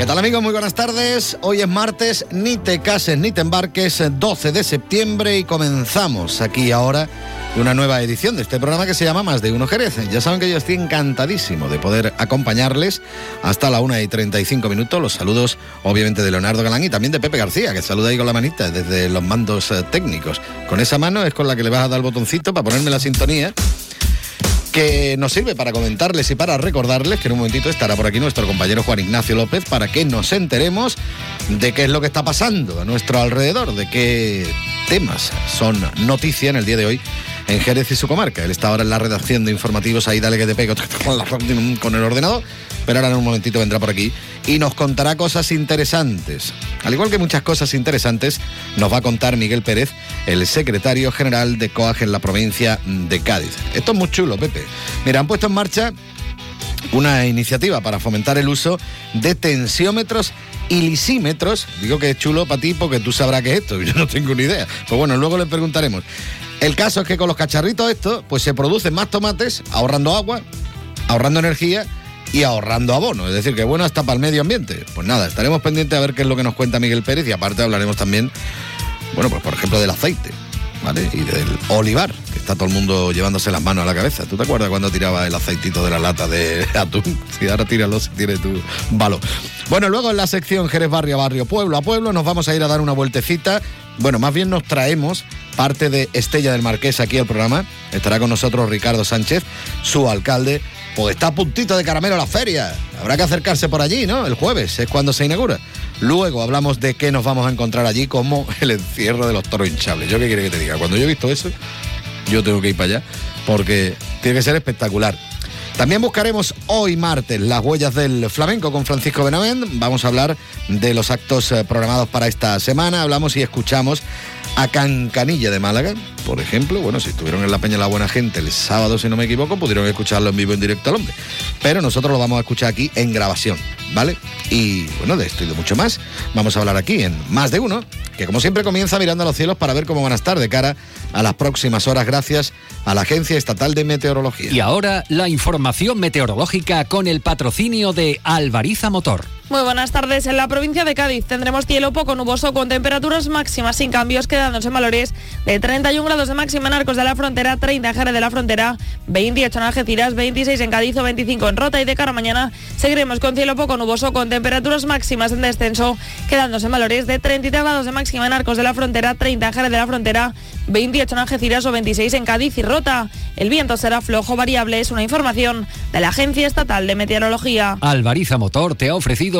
¿Qué tal amigos? Muy buenas tardes. Hoy es martes, ni te cases ni te embarques, 12 de septiembre y comenzamos aquí ahora una nueva edición de este programa que se llama Más de Uno Jerez. Ya saben que yo estoy encantadísimo de poder acompañarles hasta la 1 y 35 minutos. Los saludos obviamente de Leonardo Galán y también de Pepe García, que saluda ahí con la manita desde los mandos eh, técnicos. Con esa mano es con la que le vas a dar el botoncito para ponerme la sintonía que nos sirve para comentarles y para recordarles que en un momentito estará por aquí nuestro compañero Juan Ignacio López para que nos enteremos de qué es lo que está pasando a nuestro alrededor, de qué temas son noticia en el día de hoy en Jerez y su comarca. Él está ahora en la redacción de informativos, ahí dale que te pego con el ordenador, pero ahora en un momentito vendrá por aquí y nos contará cosas interesantes. Al igual que muchas cosas interesantes, nos va a contar Miguel Pérez, el secretario general de COAG en la provincia de Cádiz. Esto es muy chulo, Pepe. Mira, han puesto en marcha una iniciativa para fomentar el uso de tensiómetros y lisímetros. Digo que es chulo para ti porque tú sabrás qué es esto, yo no tengo ni idea. Pues bueno, luego le preguntaremos. El caso es que con los cacharritos estos, pues se producen más tomates, ahorrando agua, ahorrando energía y ahorrando abono. Es decir, que bueno hasta para el medio ambiente. Pues nada, estaremos pendientes a ver qué es lo que nos cuenta Miguel Pérez y aparte hablaremos también, bueno, pues por ejemplo del aceite. ¿Vale? Y del olivar, que está todo el mundo llevándose las manos a la cabeza. ¿Tú te acuerdas cuando tiraba el aceitito de la lata de atún? Si ahora tíralo si tiene tu balo. Bueno, luego en la sección Jerez Barrio a Barrio, Pueblo a Pueblo, nos vamos a ir a dar una vueltecita. Bueno, más bien nos traemos parte de Estella del Marqués aquí al programa. Estará con nosotros Ricardo Sánchez, su alcalde. Está a puntito de caramelo la feria. Habrá que acercarse por allí, ¿no? El jueves es cuando se inaugura. Luego hablamos de qué nos vamos a encontrar allí, como el encierro de los toros hinchables. ¿Yo qué quiere que te diga? Cuando yo he visto eso, yo tengo que ir para allá, porque tiene que ser espectacular. También buscaremos hoy martes las huellas del flamenco con Francisco Benavent. Vamos a hablar de los actos eh, programados para esta semana. Hablamos y escuchamos a Cancanilla de Málaga, por ejemplo. Bueno, si estuvieron en la Peña La Buena Gente el sábado, si no me equivoco, pudieron escucharlo en vivo en directo al hombre. Pero nosotros lo vamos a escuchar aquí en grabación, ¿vale? Y bueno, de esto y de mucho más, vamos a hablar aquí en Más de Uno, que como siempre comienza mirando a los cielos para ver cómo van a estar de cara a las próximas horas, gracias a la Agencia Estatal de Meteorología. Y ahora la información meteorológica con el patrocinio de Alvariza Motor. Muy buenas tardes. En la provincia de Cádiz tendremos cielo poco nuboso con temperaturas máximas sin cambios, quedándose en valores de 31 grados de máxima en Arcos de la Frontera, 30 en Jerez de la Frontera, 28 en Algeciras, 26 en Cádiz o 25 en Rota y de cara a mañana seguiremos con cielo poco nuboso con temperaturas máximas en descenso, quedándose en valores de 33 grados de máxima en Arcos de la Frontera, 30 en Jerez de la Frontera, 28 en Algeciras o 26 en Cádiz y Rota. El viento será flojo variable, es una información de la Agencia Estatal de Meteorología. Alvariza Motor te ha ofrecido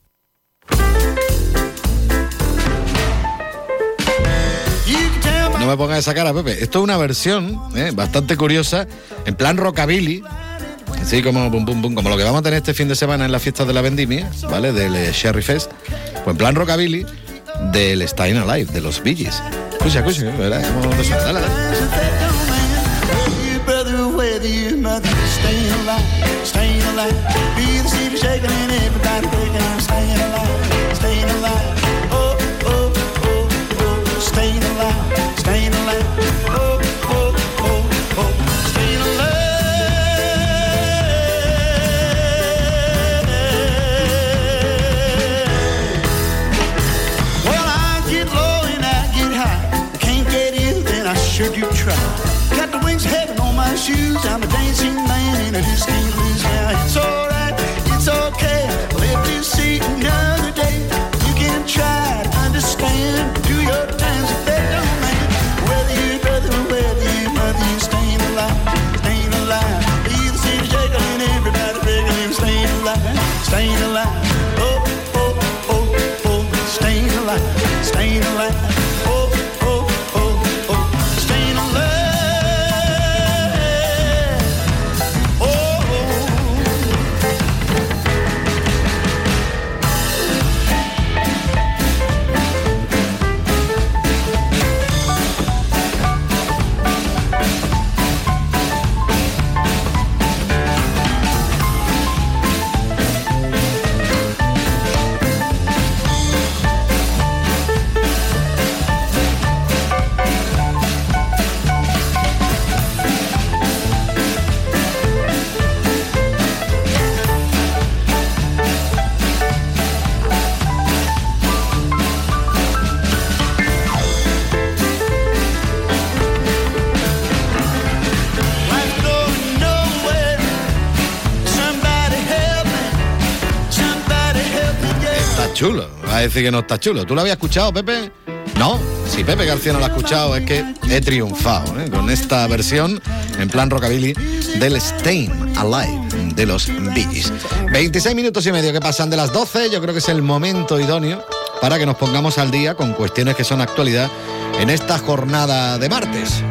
Me pongas esa cara, Pepe. Esto es una versión ¿eh? bastante curiosa, en plan rockabilly. Así como como lo que vamos a tener este fin de semana en las fiestas de la vendimia, ¿vale? Del eh, Sherry Fest. Pues en plan rockabilly del Stein Alive, de los Gees. Escucha, escucha. Como sure do try. Got the wings heaven on my shoes. I'm a dancing man and I just can't lose now. It's alright, Que no está chulo. ¿Tú lo habías escuchado, Pepe? No. Si Pepe García no lo ha escuchado, es que he triunfado ¿eh? con esta versión en plan rockabilly del Stain Alive de los Gees. 26 minutos y medio que pasan de las 12. Yo creo que es el momento idóneo para que nos pongamos al día con cuestiones que son actualidad en esta jornada de martes.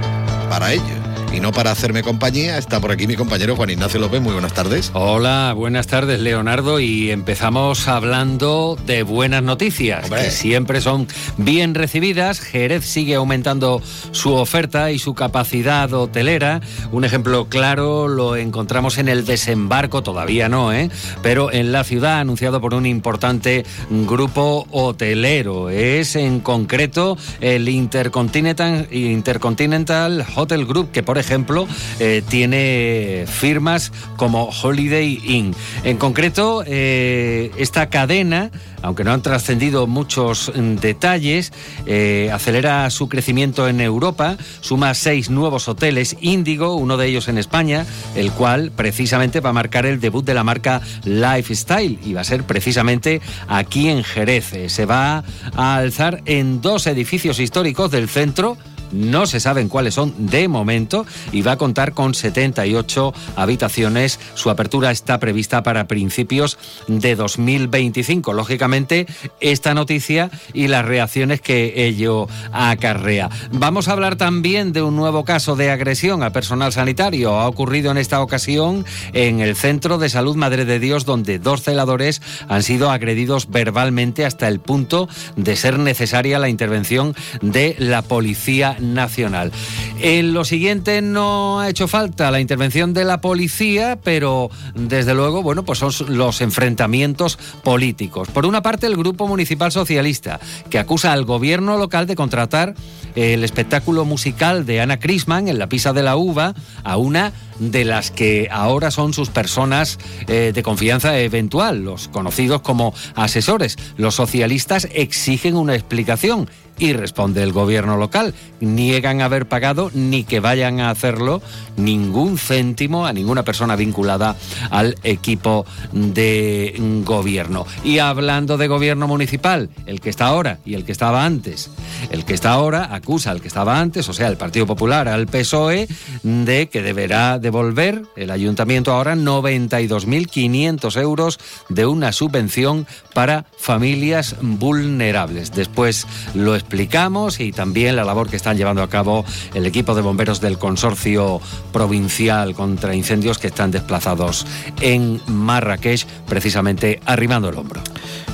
Para ello y no para hacerme compañía, está por aquí mi compañero Juan Ignacio López. Muy buenas tardes. Hola, buenas tardes Leonardo y empezamos hablando de buenas noticias, Hombre. que siempre son bien recibidas. Jerez sigue aumentando su oferta y su capacidad hotelera. Un ejemplo claro lo encontramos en el desembarco, todavía no, ¿eh? pero en la ciudad anunciado por un importante grupo hotelero. Es en concreto el Intercontinental, Intercontinental Hotel Group, que por ejemplo eh, tiene firmas como Holiday Inn. En concreto, eh, esta cadena, aunque no han trascendido muchos mm, detalles, eh, acelera su crecimiento en Europa, suma seis nuevos hoteles Índigo, uno de ellos en España, el cual precisamente va a marcar el debut de la marca Lifestyle y va a ser precisamente aquí en Jerez. Eh, Se va a alzar en dos edificios históricos del centro no se saben cuáles son de momento y va a contar con 78 habitaciones. Su apertura está prevista para principios de 2025. Lógicamente, esta noticia y las reacciones que ello acarrea. Vamos a hablar también de un nuevo caso de agresión a personal sanitario. Ha ocurrido en esta ocasión en el Centro de Salud Madre de Dios, donde dos celadores han sido agredidos verbalmente hasta el punto de ser necesaria la intervención de la Policía Nacional. En lo siguiente no ha hecho falta la intervención de la policía, pero desde luego, bueno, pues son los enfrentamientos políticos. Por una parte, el Grupo Municipal Socialista, que acusa al gobierno local de contratar el espectáculo musical de Ana Crisman en la Pisa de la Uva a una de las que ahora son sus personas eh, de confianza eventual, los conocidos como asesores. Los socialistas exigen una explicación y responde el gobierno local. Niegan haber pagado ni que vayan a hacerlo ningún céntimo a ninguna persona vinculada al equipo de gobierno. Y hablando de gobierno municipal, el que está ahora y el que estaba antes, el que está ahora acusa al que estaba antes, o sea, el Partido Popular, al PSOE, de que deberá devolver el ayuntamiento ahora 92.500 euros de una subvención para familias vulnerables. Después lo explicamos y también la labor que están llevando a cabo el equipo de bomberos del consorcio provincial contra incendios que están desplazados en Marrakech, precisamente arrimando el hombro.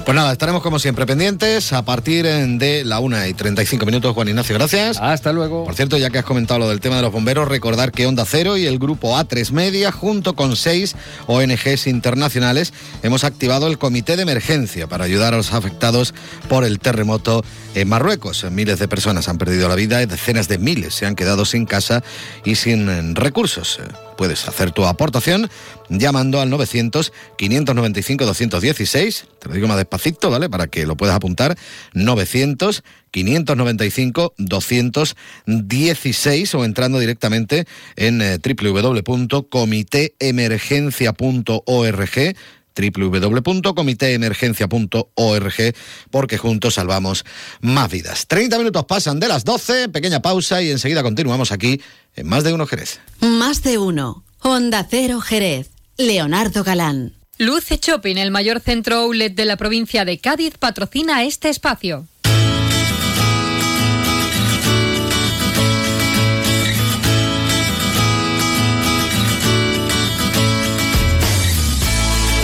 Pues nada, estaremos como siempre pendientes a partir de la 1 y 35 minutos. Juan Ignacio, gracias. Hasta luego. Por cierto, ya que has comentado lo del tema de los bomberos, recordar que Onda Cero y el grupo A3 Media, junto con seis ONGs internacionales, hemos activado el comité de emergencia para ayudar a los afectados por el terremoto en Marruecos. Miles de personas han perdido la vida y decenas de miles se han quedado sin casa y sin eh, recursos. Eh, Puedes hacer tu aportación llamando al 900-595-216. Te lo digo más despacito, ¿vale? Para que lo puedas apuntar. 900-595-216 o entrando directamente en eh, www.comiteemergencia.org www.comiteemergencia.org porque juntos salvamos más vidas. 30 minutos pasan de las 12, pequeña pausa y enseguida continuamos aquí en Más de Uno Jerez. Más de uno. Honda Cero Jerez. Leonardo Galán. Luce Shopping, el mayor centro outlet de la provincia de Cádiz, patrocina este espacio.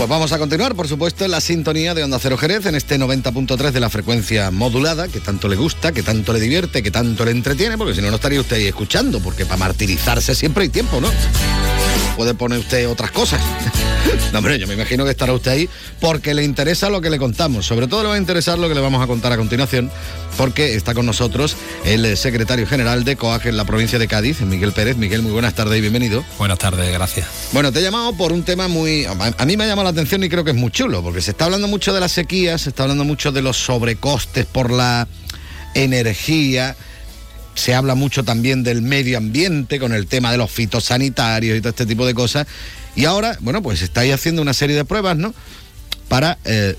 Pues vamos a continuar, por supuesto, en la sintonía de Onda Cero Jerez, en este 90.3 de la frecuencia modulada, que tanto le gusta, que tanto le divierte, que tanto le entretiene, porque si no, no estaría usted ahí escuchando, porque para martirizarse siempre hay tiempo, ¿no? Puede poner usted otras cosas. No, hombre, yo me imagino que estará usted ahí porque le interesa lo que le contamos. Sobre todo le va a interesar lo que le vamos a contar a continuación, porque está con nosotros el secretario general de COAG en la provincia de Cádiz, Miguel Pérez. Miguel, muy buenas tardes y bienvenido. Buenas tardes, gracias. Bueno, te he llamado por un tema muy... A mí me ha llamado la atención y creo que es muy chulo, porque se está hablando mucho de la sequía, se está hablando mucho de los sobrecostes por la energía, se habla mucho también del medio ambiente con el tema de los fitosanitarios y todo este tipo de cosas. Y ahora, bueno, pues estáis haciendo una serie de pruebas, ¿no? Para eh,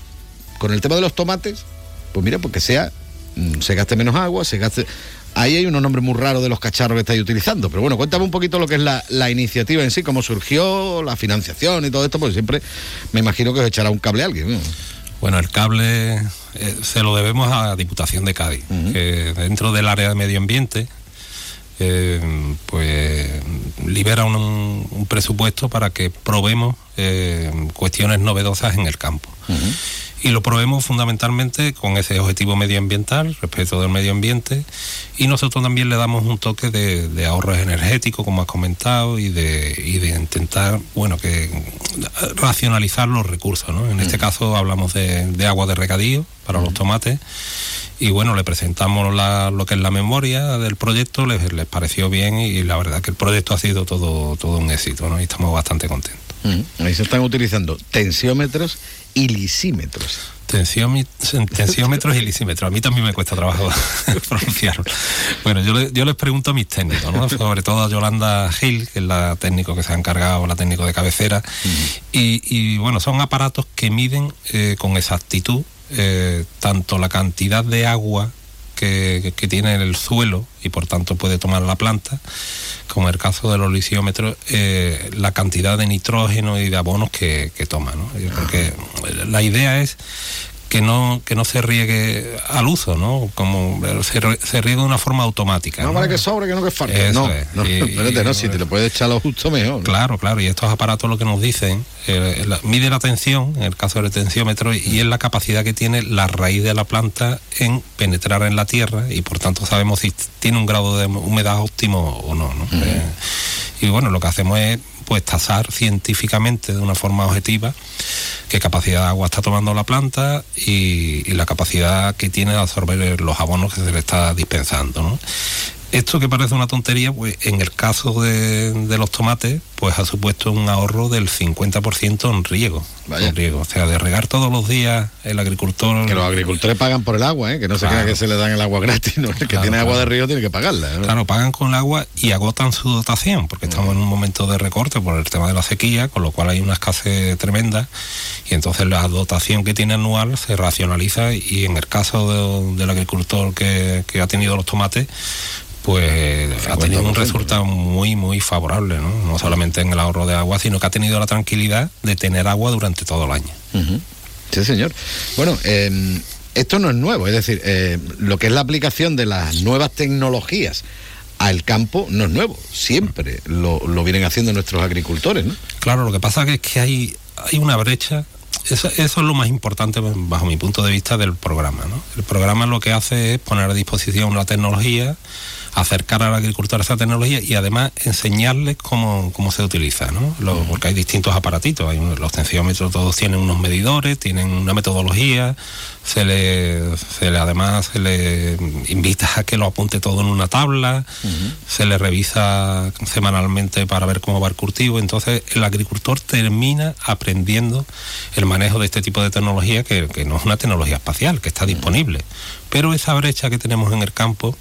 con el tema de los tomates, pues mira, porque sea, mm, se gaste menos agua, se gaste... Ahí hay unos nombres muy raros de los cacharros que estáis utilizando. Pero bueno, cuéntame un poquito lo que es la, iniciativa en sí, cómo surgió, la financiación y todo esto, porque siempre me imagino que os echará un cable a alguien. Bueno, el cable eh, se lo debemos a Diputación de Cádiz, que dentro del área de medio ambiente, eh, pues libera un, un presupuesto para que probemos eh, cuestiones novedosas en el campo. Y lo probemos fundamentalmente con ese objetivo medioambiental, respeto del medio ambiente, y nosotros también le damos un toque de, de ahorro energético, como has comentado, y de, y de intentar, bueno, que racionalizar los recursos, ¿no? En este caso hablamos de, de agua de regadío para los tomates, y bueno, le presentamos la- lo que es la memoria del proyecto, les, les pareció bien y la verdad que el proyecto ha sido todo, todo un éxito, ¿no? Y estamos bastante contentos. Ahí se están utilizando tensiómetros y lisímetros. Tensiómetros y lisímetros. A mí también me cuesta trabajo pronunciarlo. Bueno, yo, le- yo les pregunto a mis técnicos, ¿no? sobre todo a Yolanda Gil, que es la técnico que se ha encargado, la técnico de cabecera. y, y, bueno, son aparatos que miden eh, con exactitud eh, tanto la cantidad de agua que, que- tiene el suelo y por tanto puede tomar la planta, como el caso de los lisiómetros, eh, la cantidad de nitrógeno y de abonos que, toma. ¿no? La idea es que no, que no se riegue al uso, ¿no? Como se, se riegue de una forma automática. No vale que sobre, que no que falte. Eso no, es. no, Y- espérate, y- no, si te lo puedes echar lo justo mejor. ¿no? Claro, claro, y estos aparatos lo que nos dicen, eh, la- mide la tensión, en el caso del tensiómetro, y es la capacidad que tiene la raíz de la planta en penetrar en la tierra y por tanto sabemos si tiene un grado de humedad óptimo o no. ¿no? Eh, y bueno, lo que hacemos es pues tasar científicamente de una forma objetiva qué capacidad de agua está tomando la planta y, la capacidad que tiene de absorber los abonos que se le está dispensando. Esto que parece una tontería, pues en el caso de, de los tomates, pues ha supuesto un ahorro del 50% en riego. En riego. O sea, de regar todos los días el agricultor. Que los agricultores pagan por el agua, ¿eh? que no se crea Claro. que se le dan el agua gratis. ¿no? El que Claro, tiene agua de claro. río tiene que pagarla. ¿no? Claro, pagan con el agua y agotan su dotación, porque estamos en un momento de recorte por el tema de la sequía, con lo cual hay una escasez tremenda, y entonces la dotación que tiene anual se racionaliza y en el caso de- del agricultor que, que ha tenido los tomates, pues ha tenido un 50%, resultado muy, muy favorable, ¿no? No solamente en el ahorro de agua, sino que ha tenido la tranquilidad de tener agua durante todo el año. Sí, señor. Bueno, eh, esto no es nuevo, es decir, eh, lo que es la aplicación de las nuevas tecnologías al campo no es nuevo, siempre lo, lo vienen haciendo nuestros agricultores, ¿no? Claro, lo que pasa es que hay, hay una brecha. Eso, eso es lo más importante bajo mi punto de vista del programa. ¿no? El programa lo que hace es poner a disposición la tecnología, acercar al agricultor a esa tecnología y además enseñarles cómo, cómo se utiliza. ¿no? Porque hay distintos aparatitos. Hay los tensiómetros todos tienen unos medidores, tienen una metodología. Se le, se le además se le invita a que lo apunte todo en una tabla se le revisa semanalmente para ver cómo va el cultivo. Entonces el agricultor termina aprendiendo el manejo de este tipo de tecnología que, que no es una tecnología espacial, que está disponible. Pero esa brecha que tenemos en el campo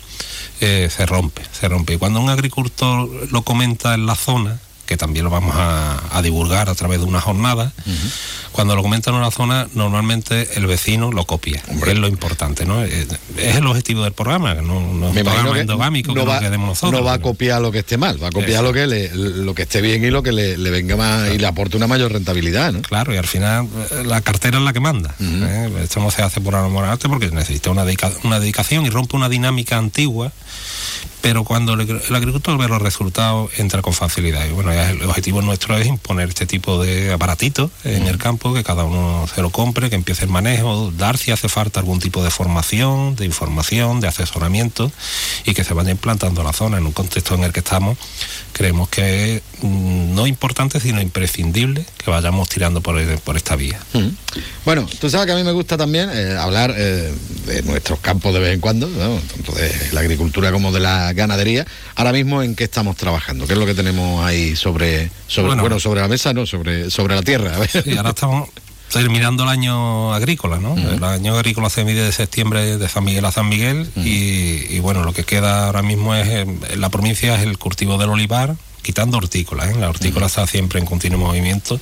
eh, se rompe, se rompe. Y cuando un agricultor lo comenta en la zona, que también lo vamos a, a divulgar a través de una jornada, cuando lo comenta en una zona, normalmente el vecino lo copia. Es lo importante, ¿no? Es, es el objetivo del programa, no, no es un programa que endogámico no que va, nos quedemos nosotros. no va a copiar lo que esté mal, va a copiar Eso. lo que le, lo que esté bien y lo que le, le venga más y le aporte una mayor rentabilidad, ¿no? Claro, y al final eh, la cartera es la que manda. ¿eh? Esto no se hace por amor arte porque necesita una, dedica- una dedicación y rompe una dinámica antigua. Pero cuando el, agricultor ve los resultados, entra con facilidad. Y bueno, el objetivo nuestro es imponer este tipo de aparatitos en el campo, que cada uno se lo compre, que empiece el manejo, dar si hace falta algún tipo de formación, de información, de asesoramiento y que se vaya implantando la zona en un contexto en el que estamos. Creemos que no importante, sino imprescindible que vayamos tirando por, por esta vía. Mm. Bueno, tú sabes que a mí me gusta también eh, hablar eh, de nuestros campos de vez en cuando, ¿no? tanto de la agricultura como de la ganadería. Ahora mismo, ¿en qué estamos trabajando? ¿Qué es lo que tenemos ahí sobre, sobre Bueno. bueno, sobre la mesa, no, sobre, sobre la tierra? Sí, ahora estamos terminando el año agrícola, ¿no? El año agrícola se mide de septiembre de San Miguel a San Miguel y, y, bueno, lo que queda ahora mismo es, eh, en la provincia es el cultivo del olivar, quitando hortícolas, ¿eh? la hortícola está siempre en continuo movimiento,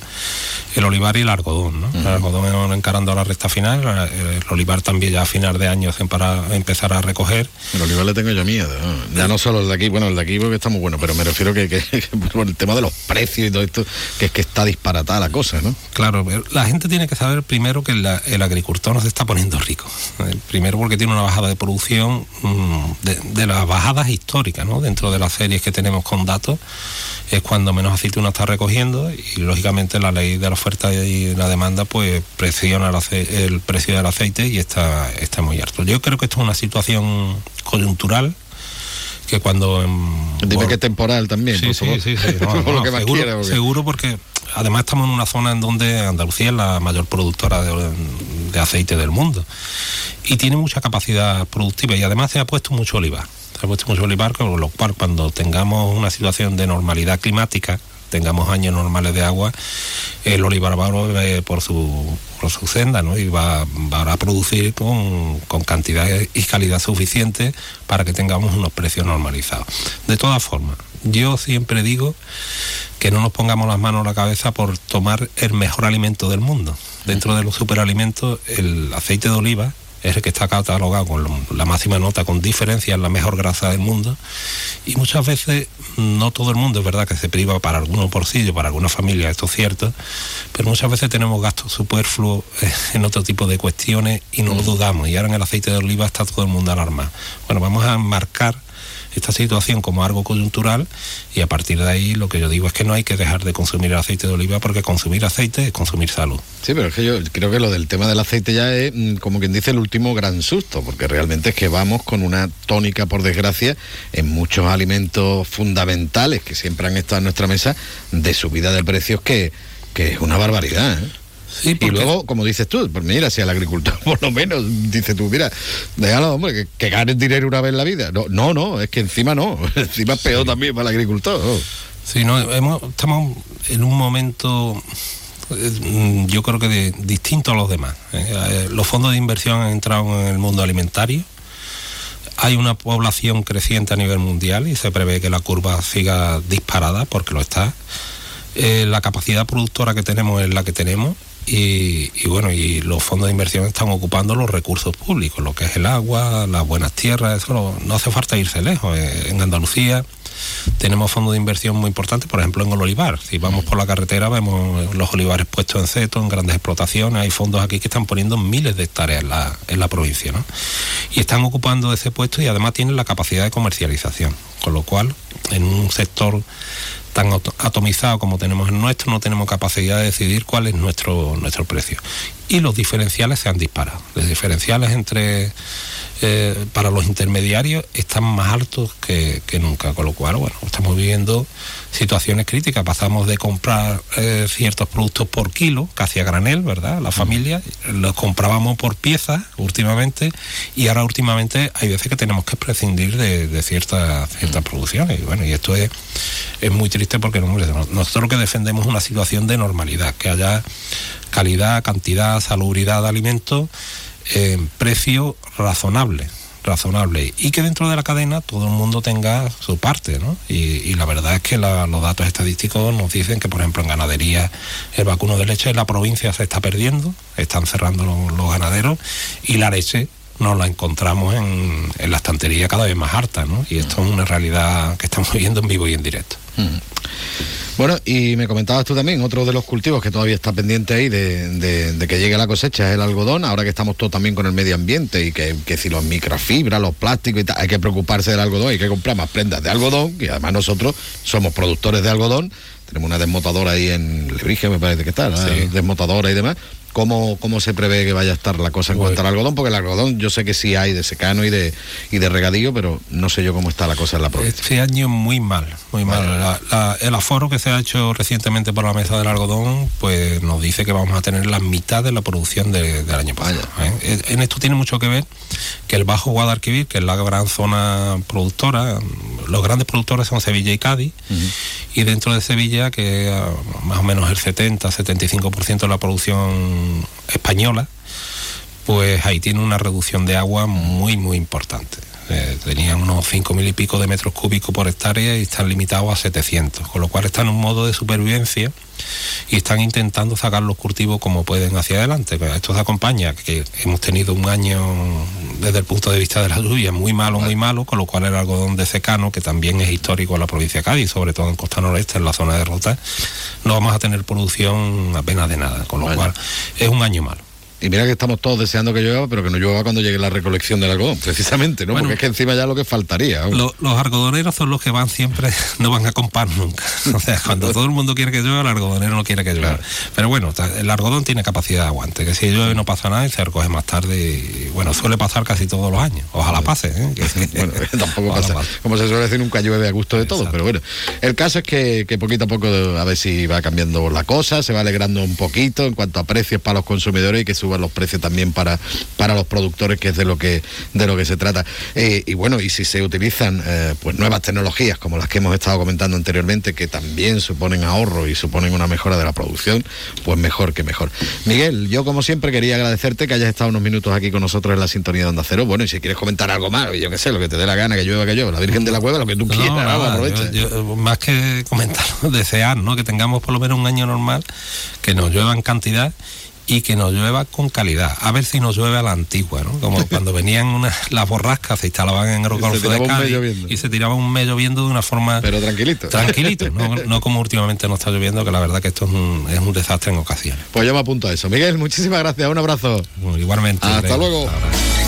el olivar y el algodón. ¿no? El algodón encarando la recta final, el olivar también ya a final de año para empezar a recoger. El olivar le tengo yo miedo, ¿no? ya no solo el de aquí, bueno, el de aquí porque está muy bueno, pero me refiero que, que, que por el tema de los precios y todo esto, que es que está disparatada la cosa, ¿no? Claro, la gente tiene que saber primero que la- el agricultor no se está poniendo rico. Eh, Primero porque tiene una bajada de producción mm, de, de las bajadas históricas, ¿no? Dentro de las series que tenemos con datos, es cuando menos aceite uno está recogiendo y lógicamente la ley de la oferta y la demanda pues presiona el, precio del aceite y está, está muy alto. Yo creo que esto es una situación coyuntural que cuando... Dime que temporal también, Sí, por sí, favor. sí, sí, no, Por lo no, que más seguro, quiera, porque- seguro porque además estamos en una zona en donde Andalucía es la mayor productora de, de aceite del mundo y tiene mucha capacidad productiva y además se ha puesto mucho olivar. Ha puesto mucho olivar, con lo cual cuando tengamos una situación de normalidad climática, tengamos años normales de agua, el olivar va por su, por su senda ¿no? y va, va a producir con, con cantidad y calidad suficiente para que tengamos unos precios normalizados. De todas formas, yo siempre digo que no nos pongamos las manos a la cabeza por tomar el mejor alimento del mundo. Dentro de los superalimentos, el aceite de oliva es el que está catalogado con la máxima nota, con diferencia, es la mejor grasa del mundo. Y muchas veces, no todo el mundo, es verdad que se priva para algunos bolsillos, para algunas familias, esto es cierto, pero muchas veces tenemos gastos superfluos eh, en otro tipo de cuestiones y no lo dudamos. Y ahora en el aceite de oliva está todo el mundo alarmado. Bueno, vamos a enmarcar esta situación como algo coyuntural y a partir de ahí lo que yo digo es que no hay que dejar de consumir el aceite de oliva porque consumir aceite es consumir salud. Sí, pero es que yo creo que lo del tema del aceite ya es, mm, como quien dice, el último gran susto, porque realmente es que vamos con una tónica, por desgracia, en muchos alimentos fundamentales que siempre han estado en nuestra mesa, de subida de precios que, que es una barbaridad. ¿eh? Y luego, como dices tú, pues mira, si al agricultor por lo menos, dice tú, mira, déjalo, hombre, que, que ganes dinero una vez en la vida. No, no, no, es que encima no, encima es peor también para el agricultor. ¿no? Sí, no, hemos- estamos en un momento, eh, mm, yo creo que de- distinto a los demás. ¿eh? Eh, Los fondos de inversión han entrado en el mundo alimentario. Hay una población creciente a nivel mundial y se prevé que la curva siga disparada, porque lo está. Eh, la capacidad productora que tenemos es la que tenemos y, bueno, y los fondos de inversión están ocupando los recursos públicos, lo que es el agua, las buenas tierras, eso no, hace falta irse lejos. Eh, en Andalucía tenemos fondos de inversión muy importantes, por ejemplo en el olivar. Si vamos por la carretera vemos los olivares puestos en seto, en grandes explotaciones. Hay fondos aquí que están poniendo miles de hectáreas en la, provincia. Y están ocupando ese puesto y además tienen la capacidad de comercialización. Con lo cual, en un sector tan atomizado como tenemos el nuestro, no tenemos capacidad de decidir cuál es nuestro, nuestro precio. Y los diferenciales se han disparado. Los diferenciales entre eh, para los intermediarios están más altos que, que nunca, con lo cual, bueno, estamos viviendo situaciones críticas. Pasamos de comprar eh, ciertos productos por kilo, casi a granel, ¿verdad? La familia, los comprábamos por piezas últimamente y ahora últimamente hay veces que tenemos que prescindir de, de ciertas ciertas producciones. Y bueno, y esto es, es muy triste porque nosotros lo que defendemos es una situación de normalidad, que haya calidad, cantidad, salubridad de alimentos en precio razonable razonable. Y que dentro de la cadena todo el mundo tenga su parte y, la verdad es que los datos estadísticos nos dicen que por ejemplo en ganadería el vacuno de leche en la provincia se está perdiendo están cerrando los, los ganaderos y la leche nos la encontramos en, en la estantería cada vez más harta ¿no? y esto es una realidad que estamos viendo en vivo y en directo Bueno, y me comentabas tú también, otro de los cultivos que todavía está pendiente ahí de, de- de que llegue la cosecha es el algodón, ahora que estamos todos también con el medio ambiente y que, que si los microfibras, los plásticos y tal, hay que preocuparse del algodón, hay que comprar más prendas de algodón, y además nosotros somos productores de algodón, tenemos una desmotadora ahí en Lebrige, me parece que está, ¿no? Sí. desmotadora y demás. ¿Cómo, ¿Cómo se prevé que vaya a estar la cosa en Pues- cuanto al algodón? Porque el algodón yo sé que sí hay de secano y de, y de regadío, pero no sé yo cómo está la cosa en la provincia. Este año muy mal, muy mal. La- la- el aforo que se ha hecho recientemente por la mesa del algodón, pues nos dice que vamos a tener la mitad de la producción de- del año pasado. ¿eh? En esto tiene mucho que ver que el Bajo Guadalquivir, que es la gran zona productora, los grandes productores son Sevilla y Cádiz, y dentro de Sevilla, que eh, más o menos el 70-75% de la producción española, pues ahí tiene una reducción de agua muy, muy importante. Eh, tenían unos 5.000 y pico de metros cúbicos por hectárea y están limitados a 700, con lo cual están en un modo de supervivencia y están intentando sacar los cultivos como pueden hacia adelante. Pero Esto se acompaña que hemos tenido un año desde el punto de vista de la lluvia muy malo, muy malo, con lo cual el algodón de secano, que también es histórico en la provincia de Cádiz, sobre todo en Costa Noreste, en la zona de Rota, no vamos a tener producción apenas de nada, con lo cual es un año malo. Y mira que estamos todos deseando que llueva, pero que no llueva cuando llegue la recolección del algodón, precisamente, ¿no? Bueno. Porque es que encima ya lo que faltaría. Lo- los algodoneros son los que van siempre, no van a comprar nunca. O sea, cuando todo el mundo quiere que llueva, el algodonero no quiere que llueva. Pero bueno, el algodón tiene capacidad de aguante, que si llueve no pasa nada y se recoge más tarde. Y bueno, suele pasar casi todos los años. Ojalá pase, ¿eh? Que- Bueno, tampoco pasa. pase. Como se suele decir, nunca llueve a gusto de todos, pero bueno. El caso es que, que poquito a poco a ver si va cambiando la cosa, se va alegrando un poquito en cuanto a precios para los consumidores y que suban los precios también para, para los productores, que es de lo que, de lo que se trata. Eh, y bueno, y si se utilizan eh, pues nuevas tecnologías como las que hemos estado comentando anteriormente, que también suponen ahorro y suponen una mejora de la producción, pues mejor que mejor. Miguel, yo como siempre quería agradecerte que hayas estado unos minutos aquí con nosotros en la sintonía de Onda Cero. Bueno, y si quieres comentar algo más, yo qué sé, lo que te dé la gana, que llueva, que llueva, la Virgen de la Cueva, lo que tú No, quieras, nada, vamos, aprovecha. yo- yo, más que comentar, desear, ¿no? Que tengamos por lo menos un año normal, que nos llueva en cantidad y que nos llueva con calidad. A ver si nos llueve a la antigua, ¿no? Como cuando venían unas, las borrascas, se instalaban en el Golfo de Cádiz y se tiraba un mes lloviendo de una forma... Pero tranquilito. Tranquilito, no, no como últimamente no está lloviendo, que la verdad que esto es un, es un desastre en ocasiones. Pues yo me apunto a eso. Miguel, muchísimas gracias, un abrazo. Bueno, igualmente. Hasta luego. Hasta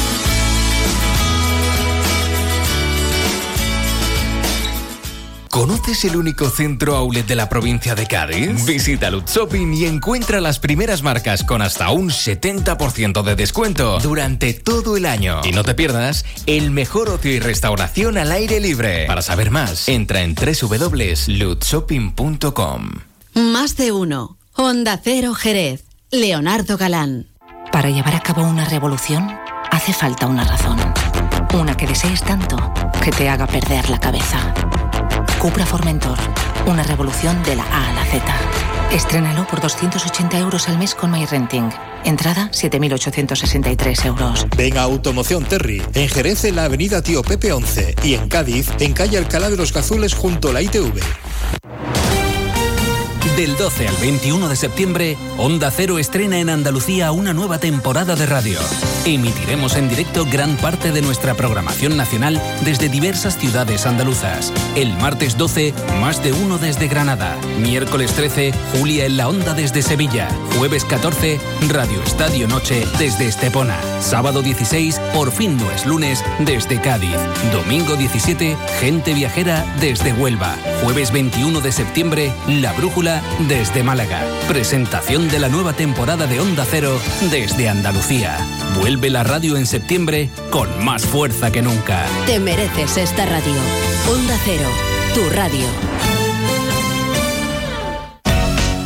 ¿Conoces el único centro outlet de la provincia de Cádiz? Visita Lutz Shopping y encuentra las primeras marcas con hasta un 70% de descuento durante todo el año. Y no te pierdas el mejor ocio y restauración al aire libre. Para saber más, entra en www.lutzshopping.com. Más de uno. Honda Cero Jerez. Leonardo Galán. Para llevar a cabo una revolución hace falta una razón. Una que desees tanto que te haga perder la cabeza. Cupra Formentor. Una revolución de la A a la Z. Estrénalo por 280 euros al mes con MyRenting. Entrada 7.863 euros. Ven a Automoción Terry, en Jerez en la avenida Tío Pepe 11 y en Cádiz en calle Alcalá de los Gazules junto a la ITV. Del 12 al 21 de septiembre, Onda Cero estrena en Andalucía una nueva temporada de radio. Emitiremos en directo gran parte de nuestra programación nacional desde diversas ciudades andaluzas. El martes 12, más de uno desde Granada. Miércoles 13, Julia en la Onda desde Sevilla. Jueves 14, Radio Estadio Noche desde Estepona. Sábado 16, Por fin no es lunes desde Cádiz. Domingo 17, Gente Viajera desde Huelva. Jueves 21 de septiembre, La Brújula desde Málaga. Presentación de la nueva temporada de Onda Cero desde Andalucía. Vuelve la radio en septiembre con más fuerza que nunca. Te mereces esta radio. Onda Cero. Tu radio.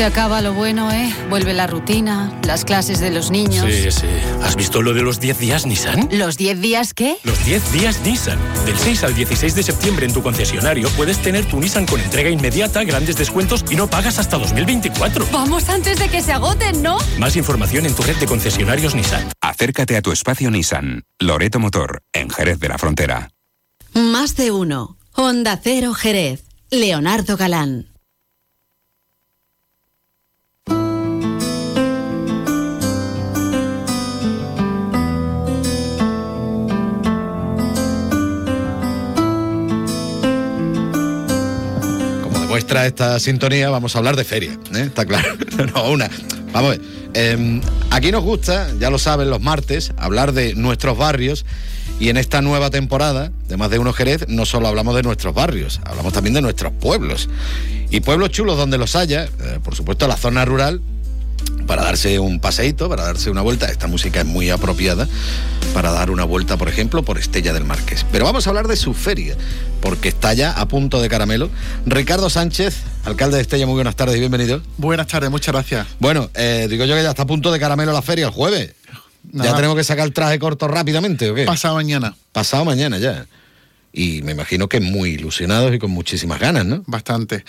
Se acaba lo bueno, ¿eh? Vuelve la rutina, las clases de los niños. Sí, sí. ¿Has visto lo de los 10 días Nissan? ¿Los 10 días qué? Los 10 días Nissan. Del 6 al 16 de septiembre en tu concesionario puedes tener tu Nissan con entrega inmediata, grandes descuentos y no pagas hasta 2024. Vamos antes de que se agoten, ¿no? Más información en tu red de concesionarios Nissan. Acércate a tu espacio Nissan. Loreto Motor, en Jerez de la Frontera. Más de uno. Honda Cero Jerez. Leonardo Galán. Demuestra esta sintonía, vamos a hablar de feria, ¿eh? está claro. no, una. Vamos a ver. eh, aquí nos gusta, ya lo saben, los martes, hablar de nuestros barrios. Y en esta nueva temporada de Más de Uno Jerez, no solo hablamos de nuestros barrios, hablamos también de nuestros pueblos. Y pueblos chulos donde los haya, eh, por supuesto, la zona rural para darse un paseíto, para darse una vuelta. Esta música es muy apropiada para dar una vuelta, por ejemplo, por Estella del Marqués. Pero vamos a hablar de su feria, porque está ya a punto de caramelo. Ricardo Sánchez, alcalde de Estella, muy buenas tardes y bienvenido. Buenas tardes, muchas gracias. Bueno, eh, digo yo que ya está a punto de caramelo la feria el jueves. Nada. Ya tenemos que sacar el traje corto rápidamente, ¿o qué? Pasado mañana. Pasado mañana ya. Y me imagino que muy ilusionados y con muchísimas ganas, ¿no? Bastante.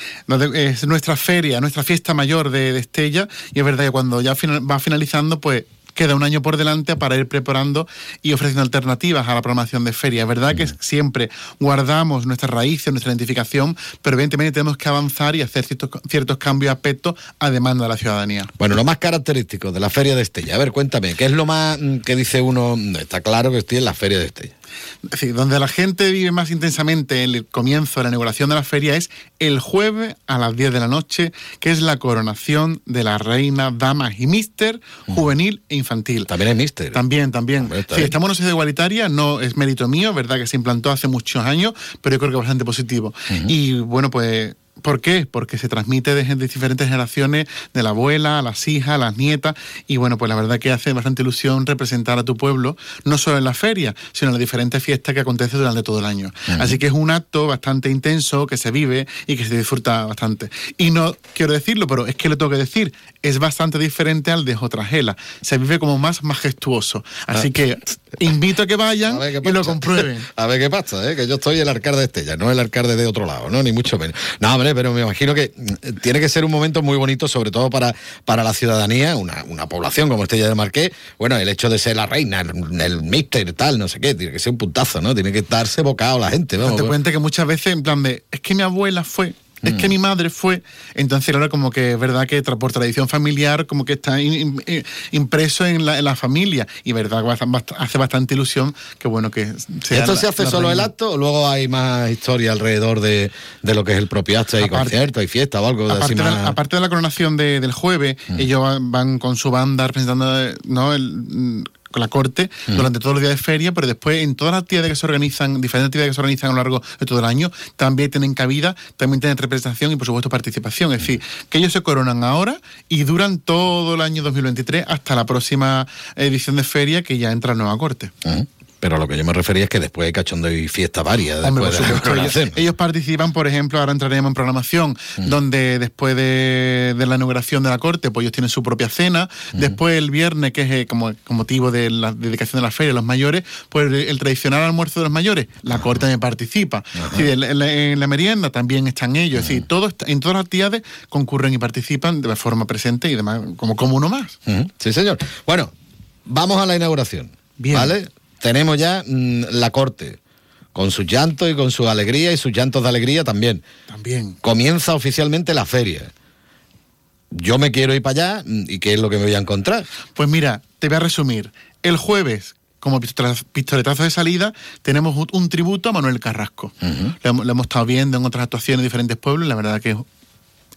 Es nuestra feria, nuestra fiesta mayor de, de Estella y es verdad que cuando ya final- va finalizando, pues queda un año por delante para ir preparando y ofreciendo alternativas a la programación de feria. Es verdad que siempre guardamos nuestras raíces, nuestra identificación, pero evidentemente tenemos que avanzar y hacer ciertos, ciertos cambios de aspecto a demanda de la ciudadanía. Bueno, lo más característico de la feria de Estella. A ver, cuéntame, ¿qué es lo más mm, que dice uno? "Mm, Está claro que estoy en la feria de Estella. Es decir, donde la gente vive más intensamente el comienzo de la inauguración de la feria es el jueves a las 10 de la noche, que es la coronación de la reina, damas y mister juvenil e infantil. También es mister. También, también. está Sí, estamos en una sociedad igualitaria, no es mérito mío, verdad que se implantó hace muchos años, pero yo creo que es bastante positivo. Y bueno, pues... ¿Por qué? Porque se transmite de, diferentes generaciones, de la abuela, a las hijas, a las nietas, y bueno, pues la verdad que hace bastante ilusión representar a tu pueblo, no solo en la feria, sino en las diferentes fiestas que acontecen durante todo el año. Así que es un acto bastante intenso, que se vive y que se disfruta bastante. Y no quiero decirlo, pero es que lo tengo que decir, es bastante diferente al de Otragela. Se vive como más majestuoso. Así Ah. que invito a que vayan y lo comprueben. A ver qué pasa, ¿eh? que yo estoy el alcalde de Estella, no el alcalde de otro lado, ¿no? Ni mucho menos. No, hombre, pero me imagino que mm, tiene que ser un momento muy bonito, sobre todo para, para la ciudadanía, una, una población como Estella del Marqués. Bueno, el hecho de ser la reina, el, el mister, tal, no sé qué, tiene que ser un puntazo, ¿no? Tiene que estarse bocado la gente, vamos. Date cuenta que muchas veces, en plan de, es que mi abuela fue, es Mm. que mi madre fue. Entonces, claro, como que es verdad que por tradición familiar, como que está in- in- impreso en la, en la familia. Y verdad, hace bastante ilusión que bueno que sea ¿Esto la- se hace solo el acto o luego hay más historia alrededor de, de lo que es el propio acto? ¿Hay conciertos, hay fiesta o algo Aparte de, la, aparte de la coronación de- del jueves, Mm. ellos van, van con su banda representando eh, ¿no? el, mm, la corte Mm. durante todos los días de feria, pero después en todas las actividades que se organizan, diferentes actividades que se organizan a lo largo de todo el año, también tienen cabida, también tienen representación y por supuesto participación. Es decir, que ellos se coronan ahora y duran todo el año 2023 hasta la próxima edición de feria que ya entra a nueva corte. Pero a lo que yo me refería es que después hay cachondo y fiesta varias. Hombre, después por de la supuesto, ellos, participan, por ejemplo, ahora entraremos en programación, Mm. donde después de, de la inauguración de la corte, pues ellos tienen su propia cena. Mm. Después el viernes, que es eh, como con motivo de la dedicación de la feria, los mayores, pues el, el tradicional almuerzo de los mayores, la corte también participa. Sí, en, la- en la, en la merienda también están ellos. Es decir, todos, en todas las actividades concurren y participan de forma presente y demás, como, como uno más. Sí, señor. Bueno, vamos a la inauguración. ¿Vale? Tenemos ya mm, la corte, con sus llantos y con su alegría y sus llantos de alegría también. También. Comienza oficialmente la feria. Yo me quiero ir para allá mm, y ¿qué es lo que me voy a encontrar? Pues mira, te voy a resumir. El jueves, como pistoletazo de salida, tenemos un, tributo a Manuel Carrasco. lo, hemos, lo hemos estado viendo en otras actuaciones en diferentes pueblos la verdad que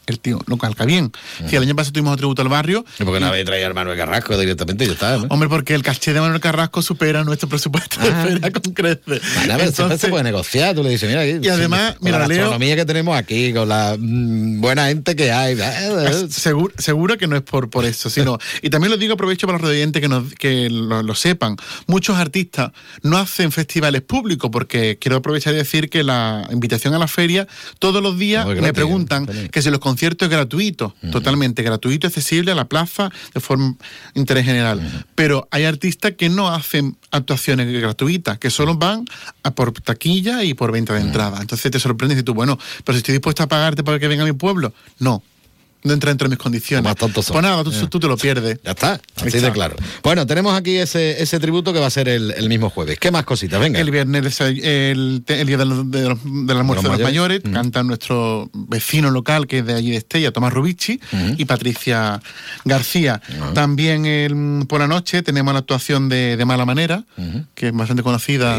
el tío lo calca bien. Sí, el año pasado tuvimos un tributo al barrio. ¿Y por qué no habéis traído a Manuel Carrasco directamente ya está? ¿no? Hombre, porque el caché de Manuel Carrasco supera nuestro presupuesto de feria con creces. Bueno, siempre se puede negociar, tú le dices, mira, aquí, Y además, con mira, la Leo- gastronomía que tenemos aquí, con la mm, buena gente que hay. eh, Seguro, seguro que no es por, por eso, sino. Y también lo digo, aprovecho para los oyentes que, nos, que lo, lo sepan. Muchos artistas no hacen festivales públicos, porque quiero aprovechar y decir que la invitación a la feria, todos los días me preguntan que si los conciertos es gratuito, totalmente gratuito, accesible a la plaza de forma interés general. Pero hay artistas que no hacen actuaciones gratuitas, que solo van a por taquilla y por venta de entrada. Entonces te sorprende y dices tú, bueno, pero si estoy dispuesto a pagarte para que venga a mi pueblo, no. No entra dentro de mis condiciones. Más tontos son. Pues nada, tú, tú te lo pierdes. Ya está, así de claro. Bueno, tenemos aquí ese, ese tributo que va a ser el, el mismo jueves. ¿Qué más cositas? Venga. El viernes, el, el- el día del, de los- del almuerzo de los mayores, canta nuestro vecino local que es de allí de Estella, Tomás Rubici, y Patricia García. También el- por la noche tenemos la actuación de, de Mala Manera, que es bastante conocida.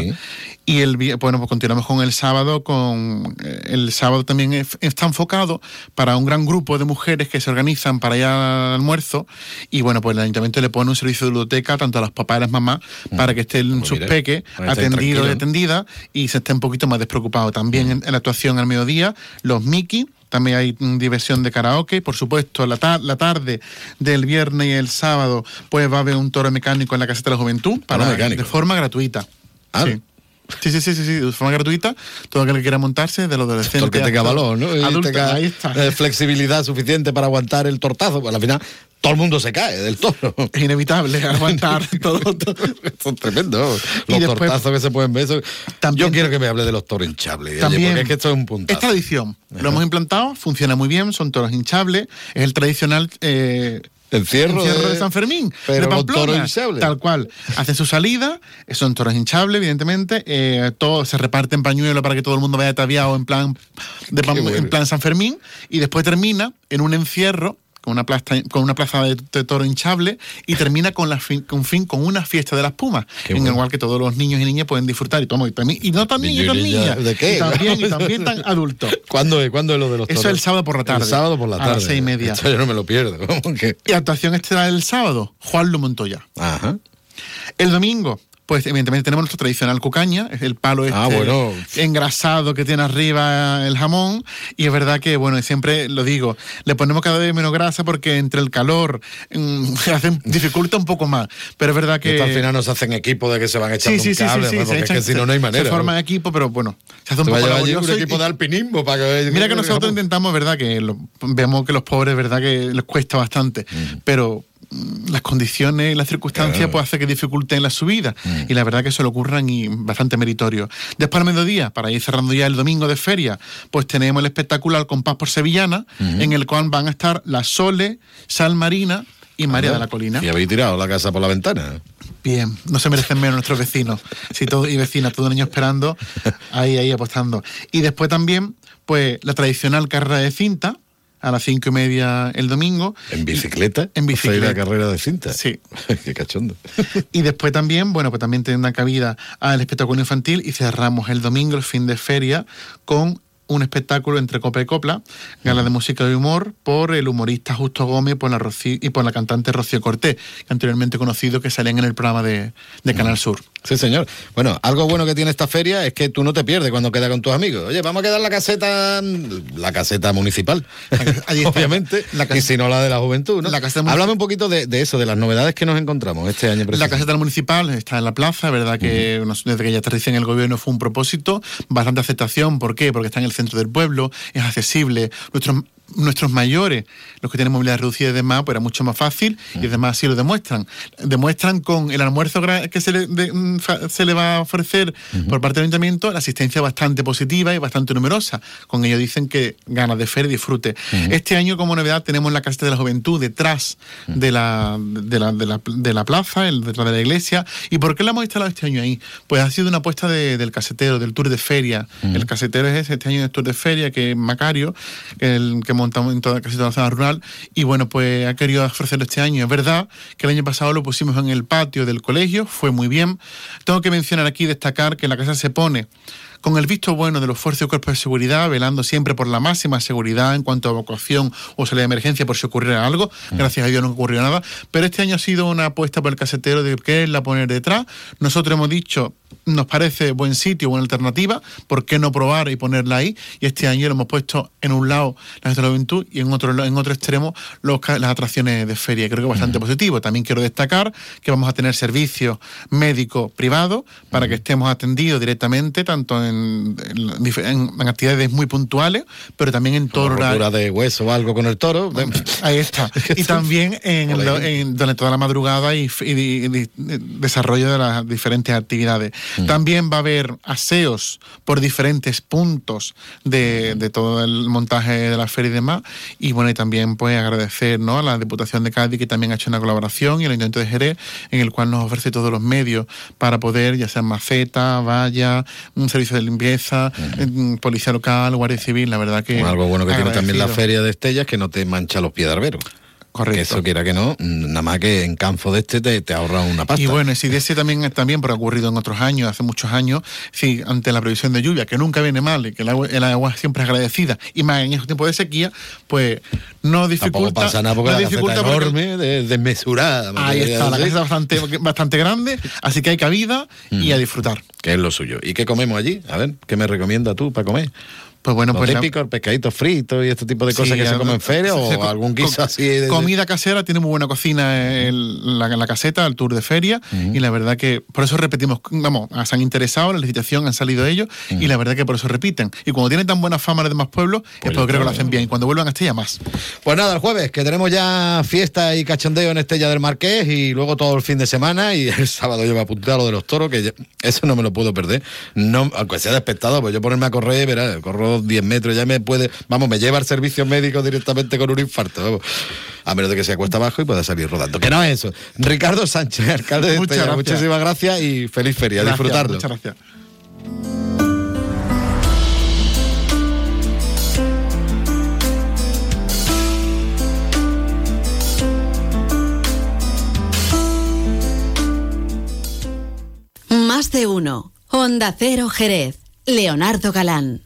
Y el bueno, pues continuamos con el sábado, con eh, el sábado también es- está enfocado para un gran grupo de mujeres que se organizan para ir al almuerzo y bueno, pues el ayuntamiento le pone un servicio de biblioteca tanto a los papás y a las mamás para que estén sus mira, peques atendidos y atendidas y se esté un poquito más despreocupado. También en, en la actuación al mediodía, los Mickey también hay mm, diversión de karaoke, por supuesto, la, ta- la tarde del viernes y el sábado, pues va a haber un toro mecánico en la Caseta de la Juventud, para, de forma gratuita. Ah. Sí. Sí, sí, sí, sí, sí, de forma gratuita. Todo aquel que quiera montarse, de los adolescentes. Porque tenga valor, ¿no? Y adultos, tenga, ahí está. eh, flexibilidad suficiente para aguantar el tortazo. Pues al final todo el mundo se cae del toro. Es inevitable aguantar todo. Son tremendos. Y Los después- tortazos que se pueden ver. eso- Yo quiero que me hable de los toros hinchables. oye, También- porque es que esto es un puntazo. Es tradición. Lo hemos implantado, funciona muy bien, son toros hinchables. Es el tradicional. eh, Encierro de, de- San Fermín, pero de Pamplona, toros hinchables. tal cual. Hacen su salida, son toros hinchables, evidentemente, eh, todo se reparte en pañuelo para que todo el mundo vaya ataviado en plan de Pam- bueno. en plan San Fermín y después termina en un encierro con una plaza, con una plaza de, de toro hinchable y termina con la fin, con fin con una fiesta de las pumas, en bueno. el cual que todos los niños y niñas pueden disfrutar y tomo y también y no tan niños y niñas, ¿de qué? y también y también tan adultos. ¿Cuándo es, ¿Cuándo es lo de los Eso toros? es el sábado por la tarde. El sábado por la A tarde. las seis y media. Yo no me lo pierdo. ¿Cómo que? Y actuación estelar el sábado, Juan Lu Montoya. Ajá. El domingo, pues evidentemente tenemos nuestro tradicional cucaña, es el palo este Ah, bueno. engrasado que tiene arriba el jamón. Y es verdad que, bueno, siempre lo digo, le ponemos cada vez menos grasa porque entre el calor mm, hacen, dificulta un poco más. Pero es verdad que. Esto al final nos hacen equipo de que se van echando Sí, sí, un sí, cable, sí, sí, porque se es que si no, no hay manera. Se forma ¿no? equipo, pero bueno, se hace un Se poco un equipo de alpinismo para que... Mira que nosotros intentamos, verdad, que lo- vemos que los pobres, verdad, que les cuesta bastante, pero las condiciones y las circunstancias Claro. pues hace que dificulten la subida y la verdad que se lo ocurran y bastante meritorio. Después al mediodía, para ir cerrando ya el domingo de feria, pues tenemos el espectáculo al compás por sevillana, en el cual van a estar la Sole, Sal Marina y María de la Colina. Y habéis tirado la casa por la ventana. Bien, no se merecen menos nuestros vecinos. Si todo, y vecinas, todo un año esperando, ahí, ahí apostando. Y después también, pues, la tradicional carrera de cinta, a las cinco y media el domingo. ¿En bicicleta? En ¿Hacéis bicicleta. la carrera de cinta? Sí. Qué cachondo. Y después también, bueno, pues también tendrá cabida al espectáculo infantil y cerramos el domingo, el fin de feria, con un espectáculo entre copa y copla, gala de música y humor, por el humorista Justo Gómez por la Rocío- y por la cantante Rocío Cortés, que anteriormente conocido que salían en el programa de, de Canal Sur. Sí, señor. Bueno, algo bueno que tiene esta feria es que tú no te pierdes cuando quedas con tus amigos. Oye, vamos a quedar la caseta, la caseta municipal, obviamente, y si no la de la juventud, ¿no? La caseta. Háblame un poquito de, de eso, de las novedades que nos encontramos este año. La precisamente. caseta municipal está en la plaza, verdad que desde que ya aterricé en el gobierno fue un propósito, bastante aceptación, ¿por qué? Porque está en el centro del pueblo, es accesible, nuestros nuestros mayores, los que tienen movilidad reducida y demás, pues era mucho más fácil y además así lo demuestran. Demuestran con el almuerzo que se le, de- mm, se le va a ofrecer por parte del ayuntamiento la asistencia bastante positiva y bastante numerosa. Con ello dicen que ganas de feria y disfrute. Este año como novedad tenemos la Casa de la Juventud detrás de, la, de, la, de, la, de la plaza, el, detrás de la iglesia. ¿Y por qué la hemos instalado este año ahí? Pues ha sido una apuesta de- del casetero, del tour de feria. El casetero es ese, este año el tour de feria, que es Macario, que, el, que montamos en toda, casi toda la zona rural. Y bueno, pues ha querido ofrecerlo este año. Es verdad que el año pasado lo pusimos en el patio del colegio, fue muy bien. Tengo que mencionar aquí, destacar que la casa se pone con el visto bueno de los fuerzas y cuerpos de seguridad, velando siempre por la máxima seguridad en cuanto a evacuación o salida de emergencia por si ocurriera algo. Gracias a Dios no ocurrió nada. Pero este año ha sido una apuesta por el casetero de quererla poner detrás. Nosotros hemos dicho, nos parece buen sitio, buena alternativa, ¿por qué no probar y ponerla ahí? Y este año lo hemos puesto en un lado la de la Juventud y en otro, la- en otro extremo los las atracciones de feria. Creo que bastante positivo. También quiero destacar que vamos a tener servicios médicos privados para que estemos atendidos directamente, tanto en, en- en- en actividades muy puntuales, pero también en horario. rotura de hueso o algo con el toro. Ahí está. Y también en, lo- en- durante toda la madrugada y, desarrollo de las diferentes actividades. También va a haber aseos por diferentes puntos de, de todo el montaje de la feria y demás. Y bueno, y también pues agradecer ¿no? a la Diputación de Cádiz que también ha hecho una colaboración y el Ayuntamiento de Jerez en el cual nos ofrece todos los medios para poder, ya sea maceta, valla, un servicio de limpieza, eh, policía local, guardia civil, la verdad que... algo bueno que tiene también la feria de Estellas que no te mancha los pies de arbero. Correcto. Que eso quiera que no, mm, nada más que en Canfo de este te, te ahorra una pasta. Y bueno, y si de ese también, también, porque ha ocurrido en otros años, hace muchos años, si ante la previsión de lluvia, que nunca viene mal y que el agua, el agua siempre es agradecida, y más en estos tiempos de sequía, pues no dificulta. Tampoco pasa nada porque no la dificulta es porque- enorme, de- desmesurada. me Ahí está, la casa es bastante, bastante grande, así que hay cabida y a disfrutar. Que es lo suyo. ¿Y qué comemos allí? A ver, ¿qué me recomienda tú para comer? Pues bueno, Lo pues típico, el pescadito frito y este tipo de cosas Sí, que se comen en feria o algún guiso así de... Comida casera, tiene muy buena cocina en la, caseta, el tour de feria, y la verdad que por eso repetimos, vamos, se han interesado, en la licitación han salido ellos, y la verdad que por eso repiten. Y cuando tienen tan buena fama los demás pueblos, es porque creo que lo hacen bien, y cuando vuelvan a Estella más. Pues nada, el jueves, que tenemos ya fiesta y cachondeo en Estella del Marqués y luego todo el fin de semana y el sábado yo me apunté a lo de los toros, que ya- eso no me lo puedo perder. No, aunque sea de espectador, pues yo ponerme a correr, verá, corro 10 metros, ya me puede, vamos, me lleva al servicio médico directamente con un infarto, vamos. A menos de que se acuesta abajo y pueda salir rodando. Que no es eso. Ricardo Sánchez, alcalde de Muchas Estella, gracias. muchísimas gracias y feliz feria, Gracias, disfrutarlo. Muchas gracias. Más de uno. Honda Cero Jerez. Leonardo Galán.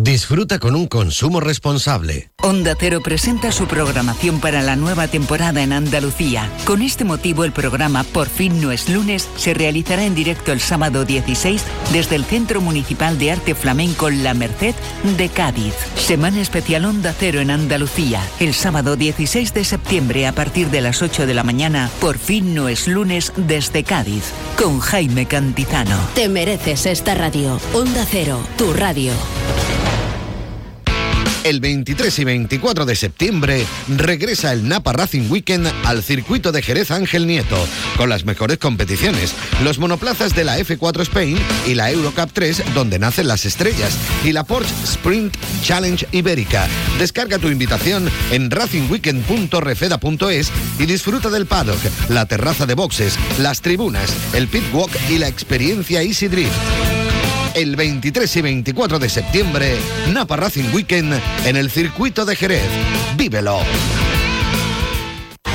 Disfruta con un consumo responsable. Onda Cero presenta su programación para la nueva temporada en Andalucía. Con este motivo, el programa Por fin no es lunes se realizará en directo el sábado 16 desde el Centro Municipal de Arte Flamenco La Merced de Cádiz. Semana especial Onda Cero en Andalucía. El sábado 16 de septiembre a partir de las 8 de la mañana, Por fin no es lunes desde Cádiz. Con Jaime Cantizano. Te mereces esta radio. Onda Cero, tu radio. El 23 y 24 de septiembre regresa el Napa Racing Weekend al circuito de Jerez Ángel Nieto, con las mejores competiciones, los monoplazas de la F4 Spain y la Eurocup 3, donde nacen las estrellas, y la Porsche Sprint Challenge Ibérica. Descarga tu invitación en racingweekend.refeda.es y disfruta del paddock, la terraza de boxes, las tribunas, el pit walk y la experiencia Easy Drift. El 23 y 24 de septiembre, Napa Racing Weekend en el circuito de Jerez. ¡Vívelo!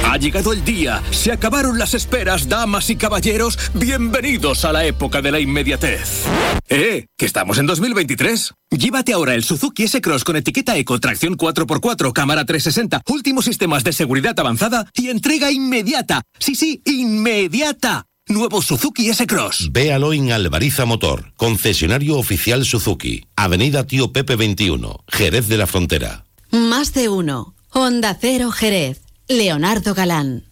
Ha llegado el día, se acabaron las esperas, damas y caballeros, bienvenidos a la época de la inmediatez. ¡Eh! ¿Que estamos en 2023? Llévate ahora el Suzuki S-Cross con etiqueta Eco, tracción 4x4, cámara 360, últimos sistemas de seguridad avanzada y entrega inmediata. Sí, sí, inmediata. Nuevo Suzuki S-Cross. Véalo en Alvariza Motor, concesionario oficial Suzuki, Avenida Tío Pepe 21, Jerez de la Frontera. Más de uno. Honda Cero Jerez. Leonardo Galán.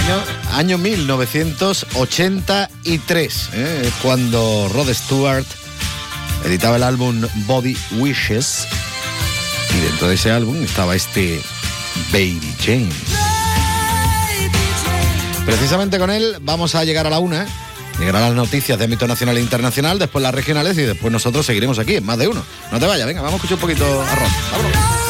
Año, año 1983, ¿eh? Es cuando Rod Stewart editaba el álbum Body Wishes y dentro de ese álbum estaba este Baby Jane. Precisamente con él vamos a llegar a la una. Llegarán las noticias de ámbito nacional e internacional, después las regionales y después nosotros seguiremos aquí, en más de uno. No te vayas, venga, vamos a escuchar un poquito a. Vámonos.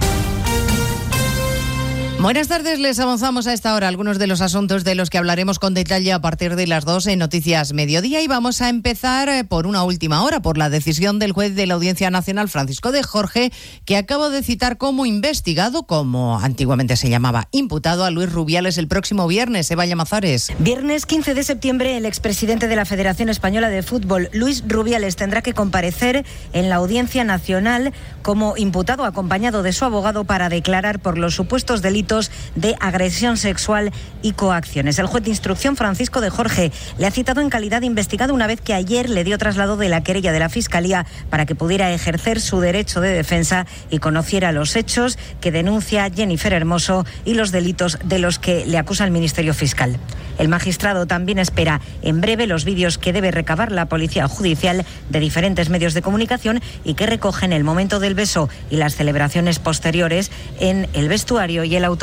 Buenas tardes, les avanzamos a esta hora algunos de los asuntos de los que hablaremos con detalle a partir de las 2 en Noticias Mediodía y vamos a empezar eh, por una última hora, por la decisión del juez de la Audiencia Nacional Francisco de Jorge, que acabo de citar como investigado, como antiguamente se llamaba, imputado a Luis Rubiales el próximo viernes. Eva Llamazares. Viernes 15 de septiembre, el expresidente de la Federación Española de Fútbol, Luis Rubiales, tendrá que comparecer en la Audiencia Nacional como imputado acompañado de su abogado para declarar por los supuestos delitos de agresión sexual y coacciones. El juez de instrucción Francisco de Jorge le ha citado en calidad de investigado una vez que ayer le dio traslado de la querella de la Fiscalía para que pudiera ejercer su derecho de defensa y conociera los hechos que denuncia Jennifer Hermoso y los delitos de los que le acusa el Ministerio Fiscal. El magistrado también espera en breve los vídeos que debe recabar la Policía Judicial de diferentes medios de comunicación y que recogen el momento del beso y las celebraciones posteriores en el vestuario y el auto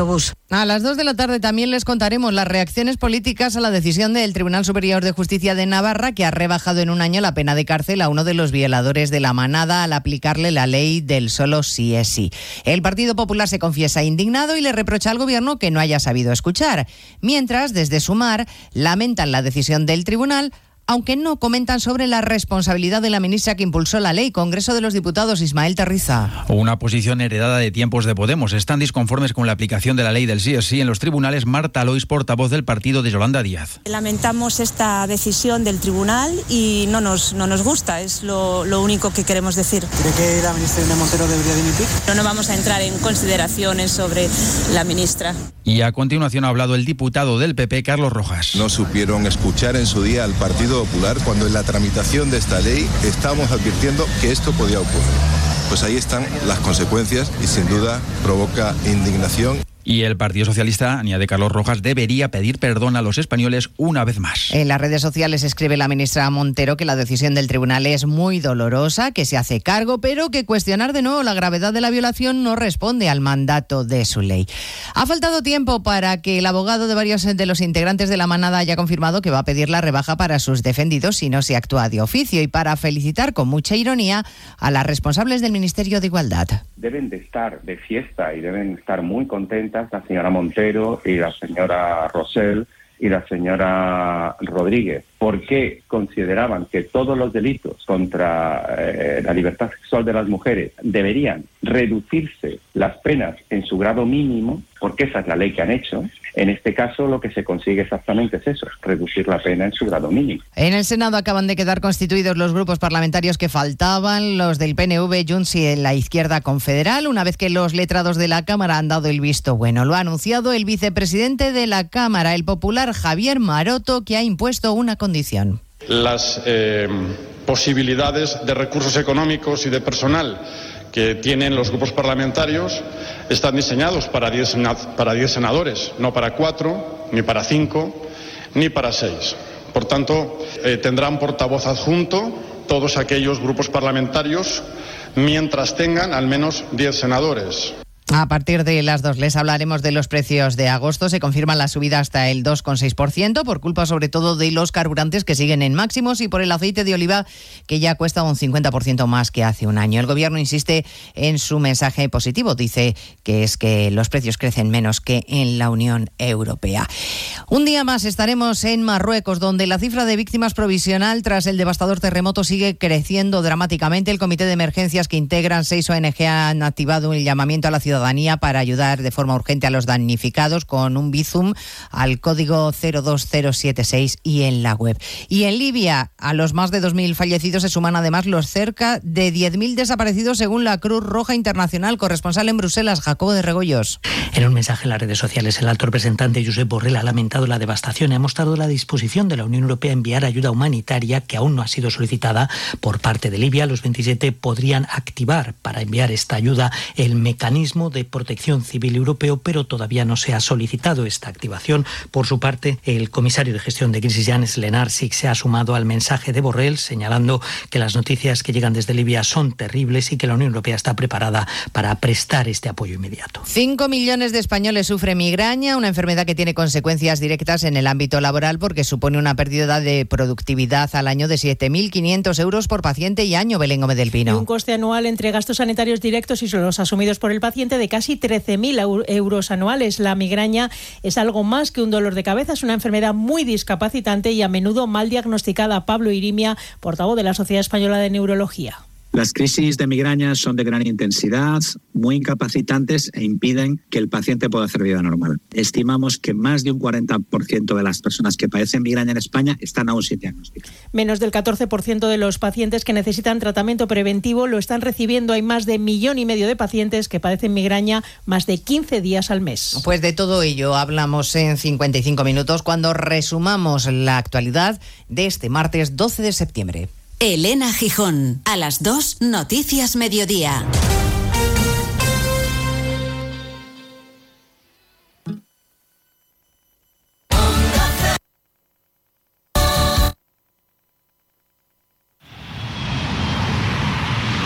a las 2 de la tarde también les contaremos las reacciones políticas a la decisión del Tribunal Superior de Justicia de Navarra que ha rebajado en un año la pena de cárcel a uno de los violadores de la manada al aplicarle la ley del solo sí es sí. El Partido Popular se confiesa indignado y le reprocha al gobierno que no haya sabido escuchar, mientras desde Sumar lamentan la decisión del tribunal aunque no comentan sobre la responsabilidad de la ministra que impulsó la ley, Congreso de los Diputados, Ismael Terriza. Una posición heredada de tiempos de Podemos. Están disconformes con la aplicación de la ley del sí es sí en los tribunales. Marta Lois, portavoz del partido de Yolanda Díaz. Lamentamos esta decisión del tribunal y no nos, no nos gusta, es lo, lo único que queremos decir. ¿Cree que la ministra Irene Montero debería dimitir? No, no vamos a entrar en consideraciones sobre la ministra. Y a continuación ha hablado el diputado del PP, Carlos Rojas. No supieron escuchar en su día al Partido Popular cuando en la tramitación de esta ley estábamos advirtiendo que esto podía ocurrir. Pues ahí están las consecuencias y sin duda provoca indignación y el Partido Socialista, añade Carlos Rojas, debería pedir perdón a los españoles una vez más. En las redes sociales escribe la ministra Montero que la decisión del tribunal es muy dolorosa, que se hace cargo, pero que cuestionar de nuevo la gravedad de la violación no responde al mandato de su ley. Ha faltado tiempo para que el abogado de varios de los integrantes de la manada haya confirmado que va a pedir la rebaja para sus defendidos si no se actúa de oficio y para felicitar con mucha ironía a las responsables del Ministerio de Igualdad. Deben de estar de fiesta y deben estar muy contentas la señora Montero y la señora Rosell y la señora Rodríguez. ¿Por qué consideraban que todos los delitos contra eh, la libertad sexual de las mujeres deberían reducirse las penas en su grado mínimo? Porque esa es la ley que han hecho. En este caso lo que se consigue exactamente es eso, reducir la pena en su grado mínimo. En el Senado acaban de quedar constituidos los grupos parlamentarios que faltaban, los del PNV, Junts y la izquierda confederal, una vez que los letrados de la Cámara han dado el visto bueno. Lo ha anunciado el vicepresidente de la Cámara, el popular Javier Maroto, que ha impuesto una condición. Las eh, posibilidades de recursos económicos y de personal que tienen los grupos parlamentarios están diseñados para 10 para senadores, no para cuatro, ni para cinco, ni para seis. Por tanto, eh, tendrán portavoz adjunto todos aquellos grupos parlamentarios mientras tengan al menos 10 senadores. A partir de las dos les hablaremos de los precios de agosto. Se confirma la subida hasta el 2,6% por culpa sobre todo de los carburantes que siguen en máximos y por el aceite de oliva que ya cuesta un 50% más que hace un año. El gobierno insiste en su mensaje positivo. Dice que es que los precios crecen menos que en la Unión Europea. Un día más estaremos en Marruecos, donde la cifra de víctimas provisional tras el devastador terremoto sigue creciendo dramáticamente. El comité de emergencias que integran seis ONG han activado un llamamiento a la ciudad para ayudar de forma urgente a los damnificados con un bizum al código 02076 y en la web. Y en Libia, a los más de 2.000 fallecidos se suman además los cerca de 10.000 desaparecidos según la Cruz Roja Internacional. Corresponsal en Bruselas, Jacobo de Regoyos. En un mensaje en las redes sociales, el alto representante Josep Borrell ha lamentado la devastación y ha mostrado la disposición de la Unión Europea a enviar ayuda humanitaria que aún no ha sido solicitada por parte de Libia. Los 27 podrían activar para enviar esta ayuda el mecanismo de Protección Civil Europeo, pero todavía no se ha solicitado esta activación. Por su parte, el comisario de gestión de crisis, Janes Lenarsik, se ha sumado al mensaje de Borrell, señalando que las noticias que llegan desde Libia son terribles y que la Unión Europea está preparada para prestar este apoyo inmediato. Cinco millones de españoles sufren migraña, una enfermedad que tiene consecuencias directas en el ámbito laboral porque supone una pérdida de productividad al año de 7.500 euros por paciente y año, Belén Gómez del Pino. Y un coste anual entre gastos sanitarios directos y los asumidos por el paciente de casi 13.000 euros anuales. La migraña es algo más que un dolor de cabeza, es una enfermedad muy discapacitante y a menudo mal diagnosticada. Pablo Irimia, portavoz de la Sociedad Española de Neurología. Las crisis de migraña son de gran intensidad, muy incapacitantes e impiden que el paciente pueda hacer vida normal. Estimamos que más de un 40% de las personas que padecen migraña en España están aún sin diagnóstico. Menos del 14% de los pacientes que necesitan tratamiento preventivo lo están recibiendo. Hay más de millón y medio de pacientes que padecen migraña más de 15 días al mes. Pues de todo ello hablamos en 55 minutos cuando resumamos la actualidad de este martes 12 de septiembre. Elena Gijón, a las 2, Noticias Mediodía.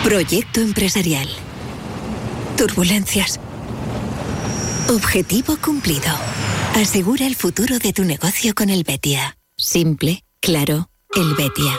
Proyecto empresarial. Turbulencias. Objetivo cumplido. Asegura el futuro de tu negocio con el Betia. Simple, claro, el Betia.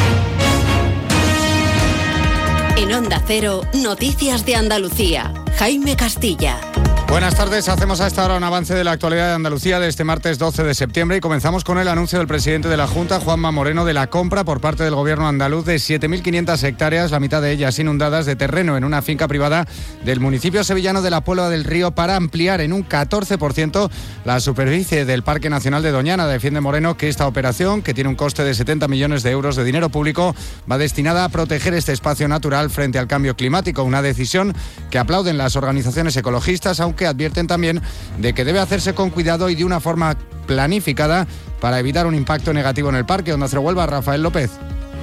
En Onda Cero, Noticias de Andalucía. Jaime Castilla. Buenas tardes, hacemos a esta hora un avance de la actualidad de Andalucía de este martes 12 de septiembre y comenzamos con el anuncio del presidente de la Junta, Juanma Moreno, de la compra por parte del gobierno andaluz de 7.500 hectáreas, la mitad de ellas inundadas, de terreno en una finca privada del municipio sevillano de la Puebla del Río para ampliar en un 14% la superficie del Parque Nacional de Doñana. Defiende Moreno que esta operación, que tiene un coste de 70 millones de euros de dinero público, va destinada a proteger este espacio natural frente al cambio climático, una decisión que aplauden las organizaciones ecologistas, aunque advierten también de que debe hacerse con cuidado y de una forma planificada para evitar un impacto negativo en el parque. Donde se vuelva Rafael López.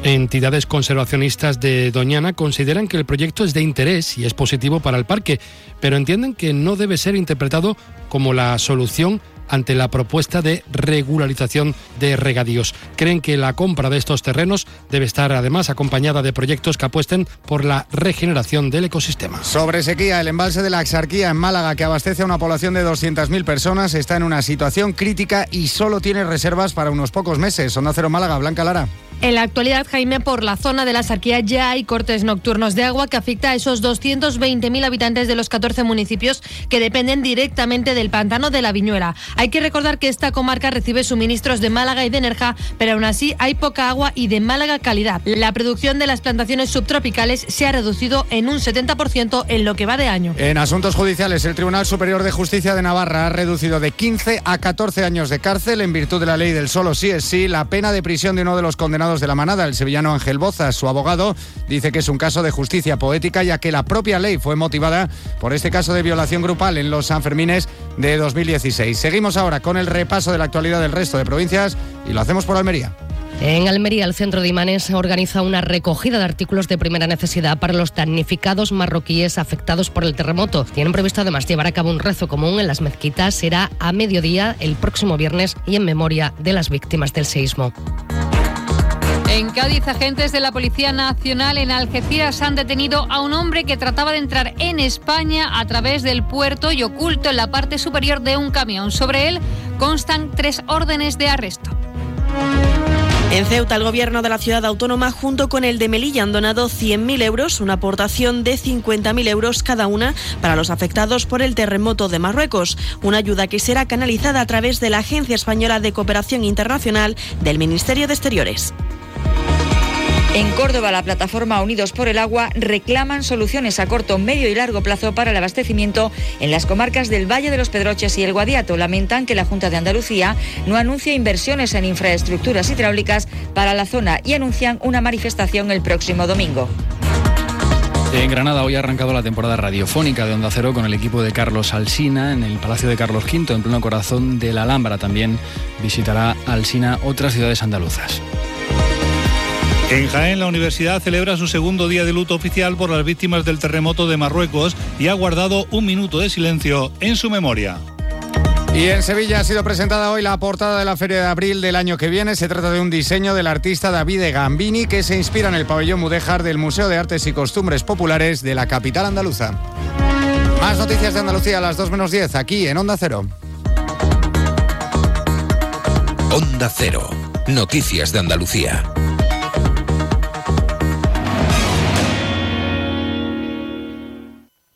Entidades conservacionistas de Doñana consideran que el proyecto es de interés y es positivo para el parque, pero entienden que no debe ser interpretado como la solución ante la propuesta de regularización de regadíos. Creen que la compra de estos terrenos debe estar además acompañada de proyectos que apuesten por la regeneración del ecosistema. Sobre sequía, el embalse de la Axarquía en Málaga, que abastece a una población de 200.000 personas, está en una situación crítica y solo tiene reservas para unos pocos meses. Onda Cero Málaga, Blanca Lara. En la actualidad, Jaime, por la zona de la Sarquía ya hay cortes nocturnos de agua que afecta a esos 220.000 habitantes de los 14 municipios que dependen directamente del pantano de la Viñuela. Hay que recordar que esta comarca recibe suministros de Málaga y de Nerja, pero aún así hay poca agua y de mala calidad. La producción de las plantaciones subtropicales se ha reducido en un 70% en lo que va de año. En asuntos judiciales, el Tribunal Superior de Justicia de Navarra ha reducido de 15 a 14 años de cárcel en virtud de la ley del solo sí es sí la pena de prisión de uno de los condenados de la manada, el sevillano Ángel Boza. Su abogado dice que es un caso de justicia poética, ya que la propia ley fue motivada por este caso de violación grupal en los Sanfermines de 2016. Seguimos ahora con el repaso de la actualidad del resto de provincias y lo hacemos por Almería. En Almería, el Centro de Imanes organiza una recogida de artículos de primera necesidad para los damnificados marroquíes afectados por el terremoto. Tienen previsto además llevar a cabo un rezo común en las mezquitas. Será a mediodía el próximo viernes y en memoria de las víctimas del seísmo. En Cádiz, agentes de la Policía Nacional en Algeciras han detenido a un hombre que trataba de entrar en España a través del puerto y oculto en la parte superior de un camión. Sobre él constan tres órdenes de arresto. En Ceuta, el gobierno de la ciudad autónoma, junto con el de Melilla, han donado 100.000 euros, una aportación de 50.000 euros cada una para los afectados por el terremoto de Marruecos. Una ayuda que será canalizada a través de la Agencia Española de Cooperación Internacional del Ministerio de Exteriores. En Córdoba, la plataforma Unidos por el Agua reclaman soluciones a corto, medio y largo plazo para el abastecimiento en las comarcas del Valle de los Pedroches y el Guadiato. Lamentan que la Junta de Andalucía no anuncia inversiones en infraestructuras hidráulicas para la zona y anuncian una manifestación el próximo domingo. En Granada hoy ha arrancado la temporada radiofónica de Onda Cero con el equipo de Carlos Alsina en el Palacio de Carlos V, en pleno corazón de la Alhambra. También visitará Alsina otras ciudades andaluzas. En Jaén, la universidad celebra su segundo día de luto oficial por las víctimas del terremoto de Marruecos y ha guardado un minuto de silencio en su memoria. Y en Sevilla ha sido presentada hoy la portada de la Feria de Abril del año que viene. Se trata de un diseño del artista David Gambini que se inspira en el pabellón Mudéjar del Museo de Artes y Costumbres Populares de la capital andaluza. Más noticias de Andalucía a las 2 menos 10 aquí en Onda Cero. Onda Cero. Noticias de Andalucía.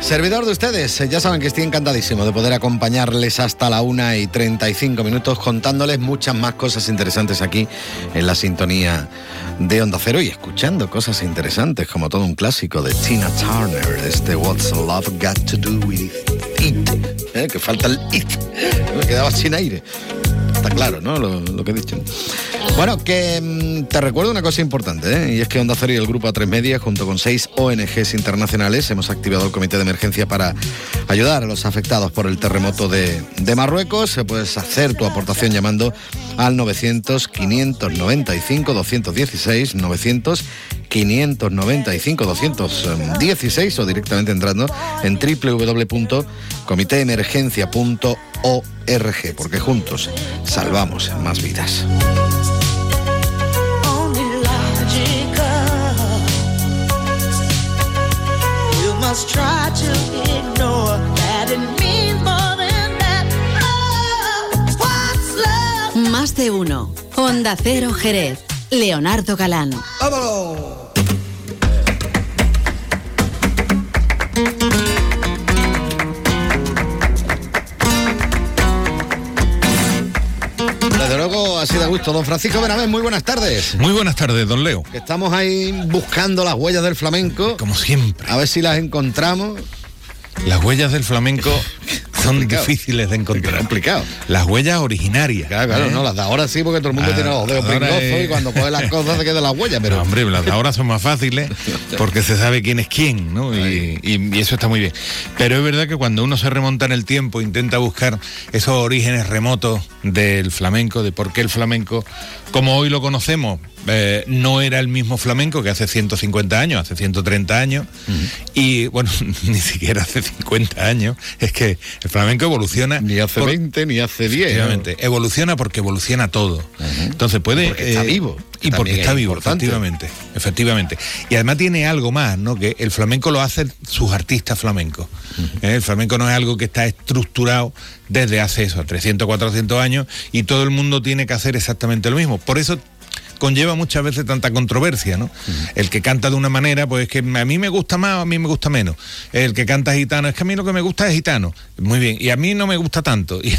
Servidor de ustedes, ya saben que estoy encantadísimo de poder acompañarles hasta la una y 35 minutos contándoles muchas más cosas interesantes aquí en la sintonía de Onda Cero y escuchando cosas interesantes como todo un clásico de Tina Turner, este What's Love Got to Do with It, ¿eh? que falta el It, me quedaba sin aire. Está claro, ¿no? Lo, que he dicho. Bueno, que mm, te recuerdo una cosa importante, ¿eh? y es que Onda Cero y el Grupo A3 Media, junto con seis ONGs internacionales, hemos activado el comité de emergencia para ayudar a los afectados por el terremoto de, de Marruecos. Puedes hacer tu aportación llamando al 900-595-216, 900 595-216 o directamente entrando en www.comitéemergencia.org, porque juntos salvamos más vidas. Más de uno. Honda Cero Jerez. Leonardo Galán. ¡Vámonos! Desde luego ha sido a gusto. Don Francisco Benavés, muy buenas tardes. Muy buenas tardes, don Leo. Estamos ahí buscando las huellas del flamenco. Como siempre. A ver si las encontramos. Las huellas del flamenco son difíciles de encontrar. complicado. Las huellas originarias. Claro, claro, ¿eh? no, las de ahora sí, porque todo el mundo Ah, tiene los dedos pringosos es- y cuando coge las cosas se quedan las huellas, pero. No, hombre, las de ahora son más fáciles porque se sabe quién es quién, ¿no? Y, y- y eso está muy bien. Pero es verdad que cuando uno se remonta en el tiempo, intenta buscar esos orígenes remotos del flamenco, de por qué el flamenco, como hoy lo conocemos, eh, no era el mismo flamenco que hace 150 años, hace 130 años, y bueno, ni siquiera hace 50 años, es que el flamenco evoluciona. Ni hace 20, ni hace 10. ¿no? Efectivamente, evoluciona porque evoluciona todo. Entonces puede... Porque está eh, vivo, Y porque está es vivo, importante. efectivamente. Efectivamente. Y además tiene algo más, ¿no? Que el flamenco lo hacen sus artistas flamencos. ¿eh? El flamenco no es algo que está estructurado desde hace eso, 300, 400 años, y todo el mundo tiene que hacer exactamente lo mismo. Por eso conlleva muchas veces tanta controversia, ¿no? El que canta de una manera, pues es que a mí me gusta más o a mí me gusta menos. El que canta gitano, es que a mí lo que me gusta es gitano. Muy bien, y a mí no me gusta tanto. Y,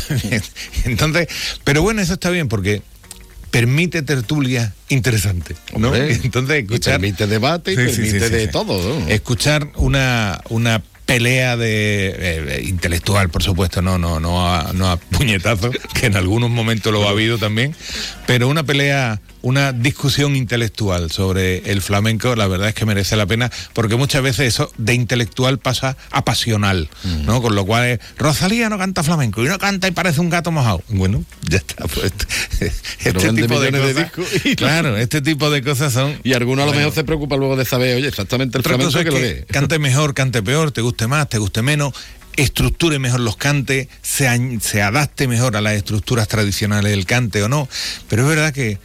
entonces, pero bueno, eso está bien porque permite tertulia interesante, ¿no? Hombre, Entonces, y escuchar permite debate y permite de todo, ¿no? Escuchar una una pelea de eh, intelectual, por supuesto, no, no, no a, no a puñetazo, que en algunos momentos lo ha habido también, pero una pelea, una discusión intelectual sobre el flamenco, la verdad es que merece la pena, porque muchas veces eso de intelectual pasa a pasional, ¿no? Con lo cual es, Rosalía no canta flamenco y no canta y parece un gato mojado. Bueno, ya está, pues este vende tipo de cosas. discos y claro, este tipo de cosas son. Y alguno a lo Bueno, mejor se preocupa luego de saber, oye, exactamente el flamenco que es lo que que cante mejor, cante peor, te guste más, te guste menos, estructure mejor los cantes, se, se adapte mejor a las estructuras tradicionales del cante o no. Pero es verdad que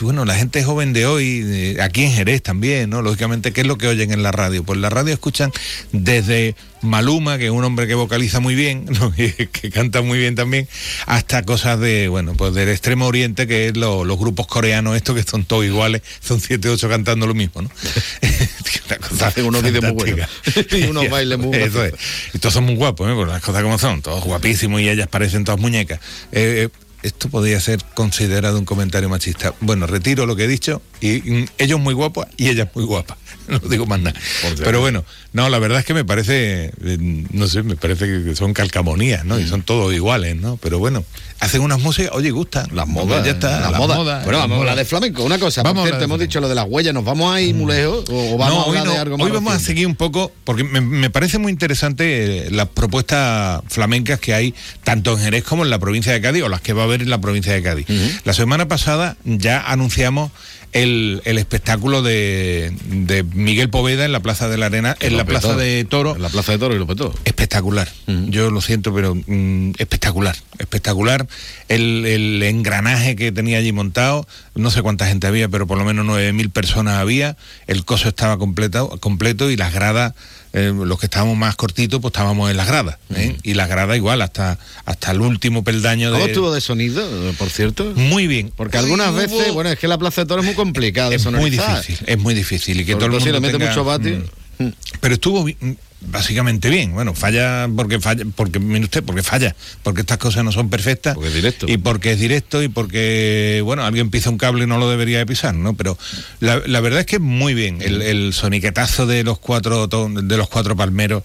bueno, la gente joven de hoy, eh, aquí en Jerez también, ¿no? Lógicamente, ¿qué es lo que oyen en la radio? Pues la radio escuchan desde Maluma, que es un hombre que vocaliza muy bien, que canta muy bien también, hasta cosas de, bueno, pues del extremo oriente, que es lo- los grupos coreanos estos que son todos iguales, son 7 8 cantando lo mismo, ¿no? Una cosa Hacen unos muy buenos. Y unos bailes muy Eso es. Y todos son muy guapos, ¿eh? Por las cosas como son, todos guapísimos y ellas parecen todas muñecas. Eh, eh, esto podría ser considerado un comentario machista. Bueno, retiro lo que he dicho y mm, ellos muy guapos y ellas muy guapas. No digo más nada. Pero bueno, no, la verdad es que me parece, eh, no sé, me parece que son calcamonías, ¿no? Y son todos iguales, ¿no? Pero bueno, hacen unas músicas, oye, gustan. Las modas, ya está, las las modas. modas, Bueno, vamos a hablar de flamenco. Una cosa, Vamos por cierto, hemos dicho lo de las huellas, ¿nos vamos a ir muy lejos? ¿O, vamos no, a hablar no. de algo más Hoy vamos a seguir un poco, porque me, me parece muy interesante eh, las propuestas flamencas que hay tanto en Jerez como en la provincia de Cádiz, o las que va a haber en la provincia de Cádiz. La semana pasada ya anunciamos el, el espectáculo de, de Miguel Poveda en la Plaza de la Arena, en la. Plaza de Toro. En la Plaza de Toro y lo petó. Espectacular. Yo lo siento, pero mm, espectacular. Espectacular. El, el engranaje que tenía allí montado, no sé cuánta gente había, pero por lo menos 9.000 personas había. El coso estaba completo, completo y las gradas, eh, los que estábamos más cortitos, pues estábamos en las gradas. ¿eh? Y las gradas igual, hasta, hasta el último peldaño ¿Cómo de... estuvo de sonido, por cierto? Muy bien. Porque algunas Hubo- veces, bueno, es que la Plaza de Toro es muy complicada de es muy difícil, es muy difícil. Y que Sobre todo el si mundo le mete tenga- mucho vatio. Mm. Pero estuvo mm, básicamente bien. Bueno, falla porque falla, porque mire usted, porque falla, porque estas cosas no son perfectas. Porque es directo. Y porque es directo y porque, bueno, alguien pisa un cable y no lo debería de pisar, ¿no? Pero la, la verdad es que muy bien. El, el soniquetazo de los cuatro de los cuatro palmeros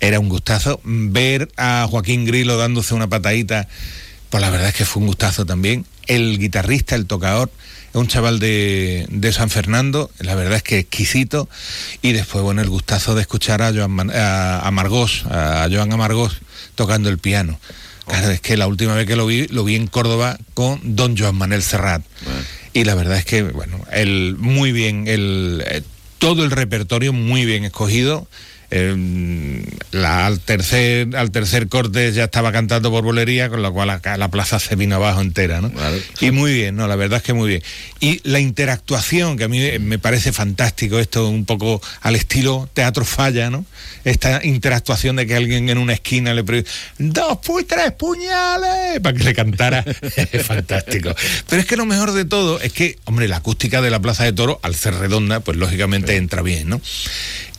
era un gustazo. Ver a Joaquín Grilo dándose una patadita, pues la verdad es que fue un gustazo también. El guitarrista, el tocador, un chaval de, de San Fernando, la verdad es que exquisito. Y después, bueno, el gustazo de escuchar a, Joan a, a Margós, a Joan Amargós tocando el piano. Claro, es que la última vez que lo vi, lo vi en Córdoba con Don Joan Manuel Serrat. Y la verdad es que, bueno, el, muy bien, el, eh, todo el repertorio muy bien escogido. Eh, la- al, tercer, al tercer corte ya estaba cantando por bolería, con lo cual acá la plaza se vino abajo entera, ¿no? Y muy bien, ¿no? La verdad es que muy bien. Y la interactuación, que a mí me parece fantástico, esto un poco al estilo teatro falla, ¿no? Esta interactuación de que alguien en una esquina le pregunta, dos, tres puñales, para que le cantara, es fantástico. Pero es que lo mejor de todo es que, hombre, la acústica de la Plaza de Toro, al ser redonda, pues lógicamente entra bien, ¿no?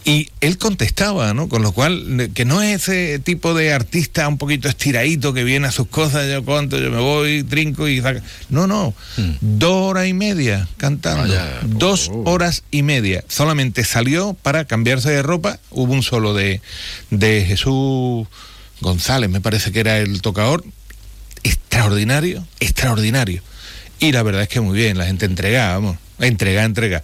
Y él contestaba, ¿no? Con lo cual, que no es ese tipo de artista un poquito estiradito que viene a sus cosas, yo cuánto, yo me voy, trinco y saca. No, no. Dos horas y media cantando. Dos horas y media. Solamente salió para cambiarse de ropa. Hubo un solo de, de Jesús González, me parece que era el tocador. Extraordinario, extraordinario. Y la verdad es que muy bien, la gente entregada, vamos. Entrega, entrega.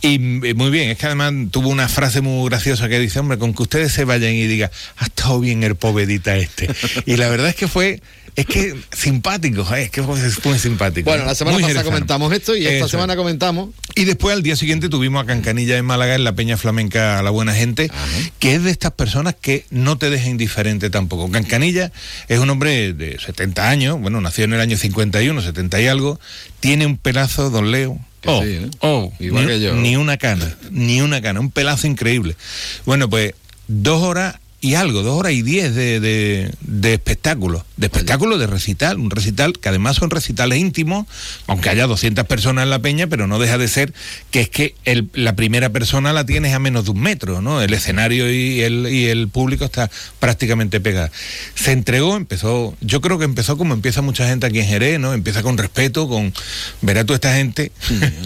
Y mm, muy bien, es que además tuvo una frase muy graciosa que dice, hombre, con que ustedes se vayan y digan, ha estado bien el povedita este. y la verdad es que fue, es que simpático, ¿eh? es que fue simpático. Bueno, la semana Muy pasada jerezano. comentamos esto y esta Eso semana comentamos. Y después al día siguiente tuvimos a Cancanilla en Málaga en la Peña Flamenca La Buena Gente, que es de estas personas que no te deja indiferente tampoco. Cancanilla es un hombre de 70 años, bueno, nació en el año 51, 70 y algo, tiene un pelazo, don Leo. Que Oh, sí, ¿eh? oh, Igual ni, que yo. ni una cana, ni una cana, un pelazo increíble. Bueno, pues dos horas y algo, dos horas y diez de, de, de espectáculo, de espectáculo de recital, un recital que además son recitales íntimos, aunque haya 200 personas en la peña, pero no deja de ser que es que el- la primera persona la tienes a menos de un metro, ¿no? El escenario y el, y el público está prácticamente pegado. Se entregó, empezó, yo creo que empezó como empieza mucha gente aquí en Jerez, ¿no? Empieza con respeto, con, verá tú esta gente,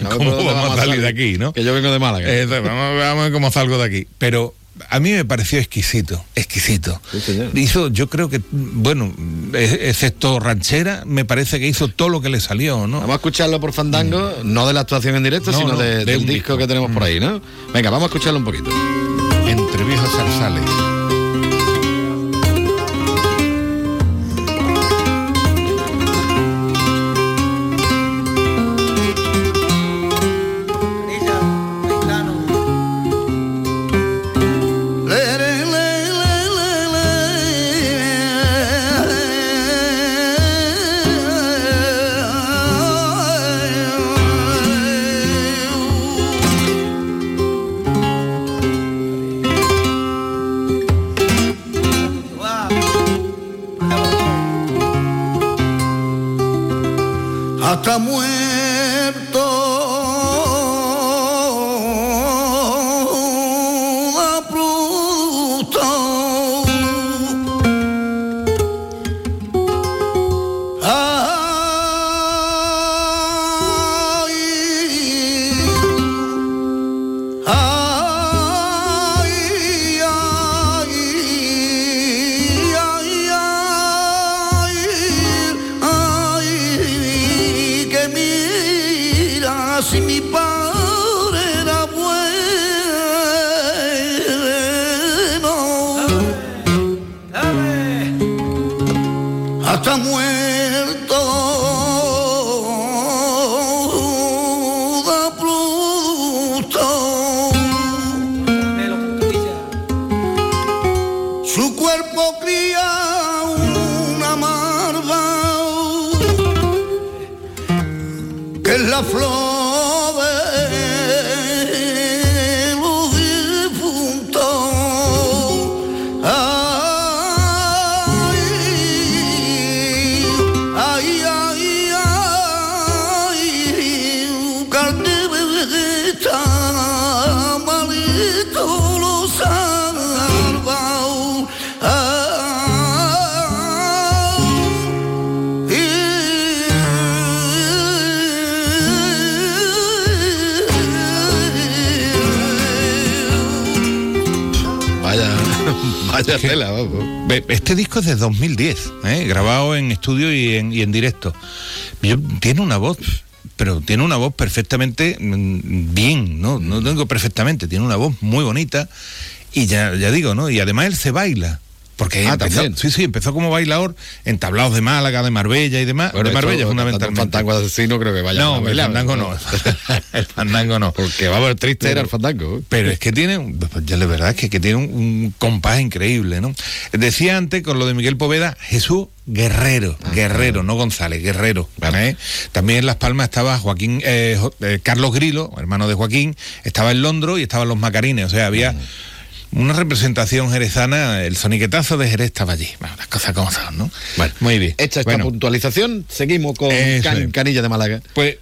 A ver cómo vamos a salir de aquí, ¿no? Que yo vengo de Málaga. Eh, vamos, vamos a ver cómo salgo de aquí. Pero a mí me pareció exquisito, exquisito. Hizo, yo creo que, bueno, excepto ranchera, me parece que hizo todo lo que le salió, ¿no? Vamos a escucharlo por Fandango, no de la actuación en directo, No, sino no, de- de del disco que tenemos por ahí, ¿no? Venga, vamos a escucharlo un poquito. Entre viejos zarzales. La flor vaya tela, vamos. Ve- Este disco es de 2010, ¿eh? grabado en estudio y en, y en directo. Yo- tiene una voz, pero tiene una voz perfectamente mm, bien, ¿no? No tengo perfectamente, tiene una voz muy bonita y ya, ya digo, ¿no? Y además él se baila. Porque Ah, empezó, también. sí, sí, empezó como bailador en tablaos de Málaga, de Marbella y demás. Bueno, de Marbella fundamentalmente. un fandango asesino creo que vaya No, a el bailar, fandango no. el fandango no. Porque vamos, el triste era el fandango. ¿eh? Pero es que tiene, ya la verdad es que, que tiene un, un compás increíble, ¿no? Decía antes con lo de Miguel Poveda, Jesús Guerrero, Guerrero, no González, Guerrero. ¿eh? También en Las Palmas estaba Joaquín, eh, eh, Carlos Grilo, hermano de Joaquín, estaba el Londro y estaban los Macarines, o sea, había una representación jerezana, el soniquetazo de Jerez estaba allí. Bueno, las cosas como son, ¿no? Bueno, muy bien. Hecha esta Bueno, puntualización, seguimos con Eso Can- es. Canilla de Málaga. pues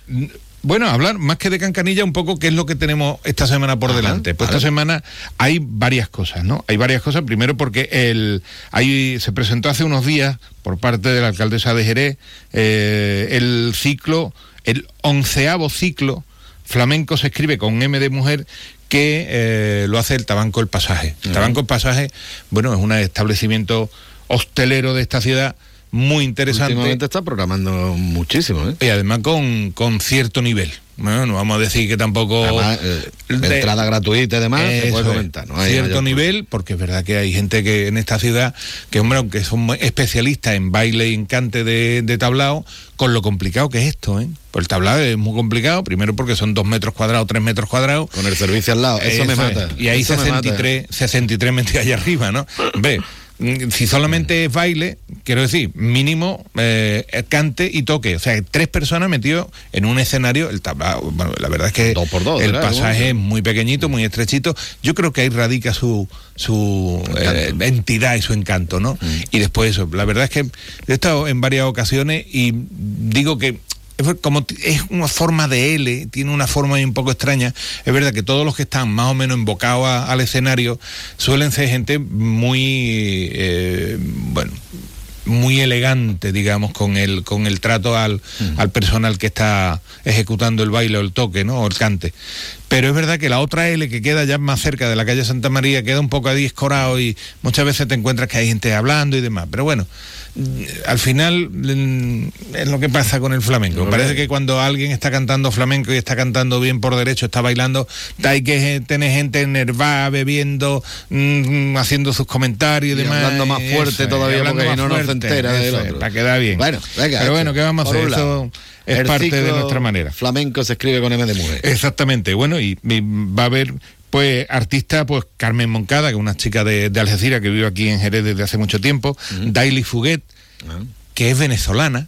bueno, hablar más que de Cancanilla, un poco qué es lo que tenemos esta semana por Ajá, delante. Pues esta semana hay varias cosas, ¿no? Hay varias cosas. Primero porque el, hay, se presentó hace unos días por parte de la alcaldesa de Jerez eh, el ciclo, el onceavo ciclo flamenco se escribe con M de mujer que eh, lo hace el Tabanco El Pasaje. El. Tabanco El Pasaje, bueno, es un establecimiento hostelero de esta ciudad muy interesante. Últimamente está programando muchísimo, ¿eh? Y además con, con cierto nivel. Bueno, no vamos a decir que tampoco... Además, eh, de- entrada gratuita y demás, se puede es. comentar. ¿no? Hay cierto nivel, porque es verdad que hay gente que en esta ciudad, que hombre, aunque son especialistas en baile y encante de, de tablao, con lo complicado que es esto, ¿eh? Pues el tablao es muy complicado, primero porque son dos metros cuadrados, tres metros cuadrados. Con el servicio al lado, eso me es. mata, Y hay eso me mata. 63, 63 metidos allá arriba, ¿no? Ve, si solamente es baile, quiero decir, mínimo eh, cante y toque. O sea, tres personas metidos en un escenario, el tablao, bueno, la verdad es que Dos por dos, el ¿verdad? pasaje es muy pequeñito, muy estrechito. Yo creo que ahí radica su, su eh, entidad y su encanto, ¿no? Mm. Y después eso, la verdad es que he estado en varias ocasiones y digo que como es una forma de L, tiene una forma un poco extraña. Es verdad que todos los que están más o menos embocados a- al escenario suelen ser gente muy, eh, bueno, muy elegante, digamos, con el, con el trato al, al personal que está ejecutando el baile o el toque, ¿no? O el cante. Pero es verdad que la otra L que queda ya más cerca de la calle Santa María queda un poco ahí escorado y muchas veces te encuentras que hay gente hablando y demás. Pero bueno, al final es lo que pasa con el flamenco. Parece que cuando alguien está cantando flamenco y está cantando bien por derecho, está bailando, hay que tener gente enervada, bebiendo, mm, haciendo sus comentarios y, Y demás. hablando más Eso fuerte es, todavía hablando porque no nos entera del eso es, otro. Para quedar bien. Bueno, venga, Pero bueno. ¿qué vamos a hacer? Eso es el parte de nuestra manera. Flamenco se escribe con M de mujer. Exactamente, bueno, y, y va a haber pues artista, pues Carmen Moncada, que es una chica de, de Algeciras que vive aquí en Jerez desde hace mucho tiempo, Daily Fuguet, que es venezolana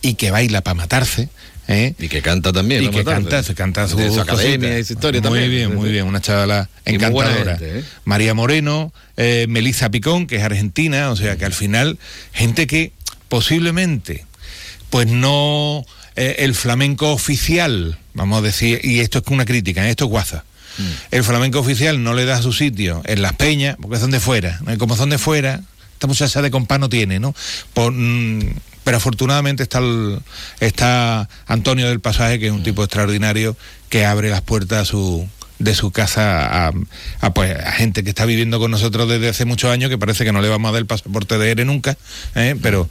y que baila para matarse. ¿eh? Y que canta también. Y que matarse. canta, se canta su, De su academia y su historia muy también. bien, muy bien, una chavala muy encantadora. gente, ¿eh? María Moreno, eh, Melissa Picón, que es argentina, o sea que al final, gente que posiblemente pues no eh, el flamenco oficial, vamos a decir, y esto es una crítica, ¿eh? esto es guaza. El flamenco oficial no le da su sitio en las peñas, porque son de fuera. ¿no? Y como son de fuera, esta muchacha de compás no tiene, ¿no? Por, mm, pero afortunadamente está, el- está Antonio del Pasaje, que es un tipo extraordinario, que abre las puertas a su de su casa a, a, pues, a gente que está viviendo con nosotros desde hace muchos años que parece que no le vamos a dar el pasaporte de ERE nunca ¿eh? pero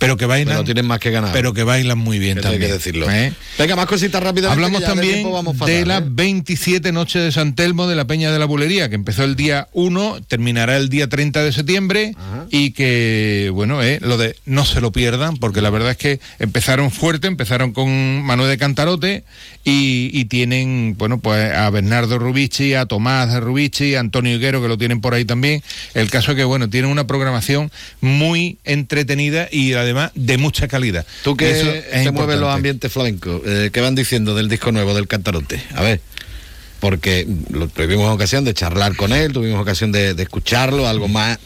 pero que bailan Pero tienen más que ganar. pero que bailan muy bien Eso hay también que decirlo. ¿eh? Venga, más cositas rápidamente. Hablamos de también tiempo vamos fatal, de las ¿eh? 27 noches de San Telmo de la Peña de la Bulería, que empezó el día 1, terminará el día 30 de septiembre y que, bueno, eh, lo de no se lo pierdan, porque la verdad es que empezaron fuerte, empezaron con Manuel de Cantarote y, y tienen, bueno, pues a Bernardo Rubici, a Tomás de Rubici, a Antonio Higuero, que lo tienen por ahí también. El caso es que, bueno, tienen una programación muy entretenida y además de mucha calidad. Tú que Eso te es mueves los ambientes flamencos, eh, ¿qué van diciendo del disco nuevo del Cantarote? A ver, porque lo, tuvimos ocasión de charlar con él, tuvimos ocasión de, de escucharlo, algo más,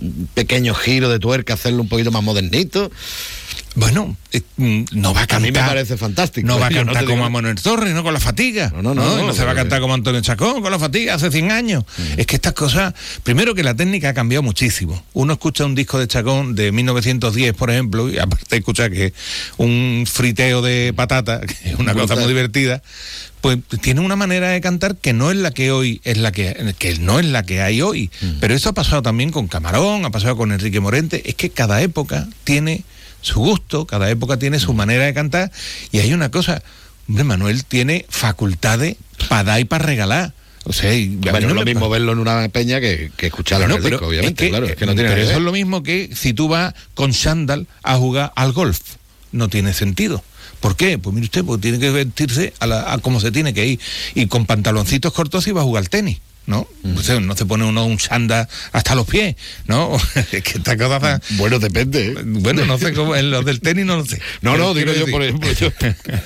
un pequeño giro de tuerca, hacerlo un poquito más modernito. Bueno, eh, mm, no va a A cantar. mí me parece fantástico. No va a cantar te como a Manuel Torres, no con la fatiga. No, no, no, no se va a cantar como Antonio Chacón, con la fatiga, hace 100 años. Mm. Es que estas cosas, primero que la técnica ha cambiado muchísimo. Uno escucha un disco de Chacón de 1910, por ejemplo, y aparte escucha que un friteo de patata, que es una cosa Brutal. muy divertida, pues tiene una manera de cantar que no es la que hoy es la que, que no es la que hay hoy. Mm. Pero eso ha pasado también con Camarón, ha pasado con Enrique Morente. Es que cada época tiene su gusto, cada época tiene su manera de cantar. Y hay una cosa, hombre, Manuel tiene facultades para dar y para regalar. O sea, Bueno, no es lo mismo verlo en una peña que, que escucharlo Bueno, en el pero disco, obviamente, es que, claro, es que no tiene pero eso es lo mismo que si tú vas con chándal a jugar al golf. No tiene sentido. ¿Por qué? Pues mire usted, porque tiene que vestirse a, la- a como se tiene que ir. Y con pantaloncitos cortos y va a jugar al tenis. ¿No? Mm. O sea, no se pone uno un chándal hasta los pies, ¿no? es que esta cosa Bueno, depende. ¿eh? Bueno, no sé cómo, en los del tenis no lo sé. No, no, digo yo, por ejemplo, yo-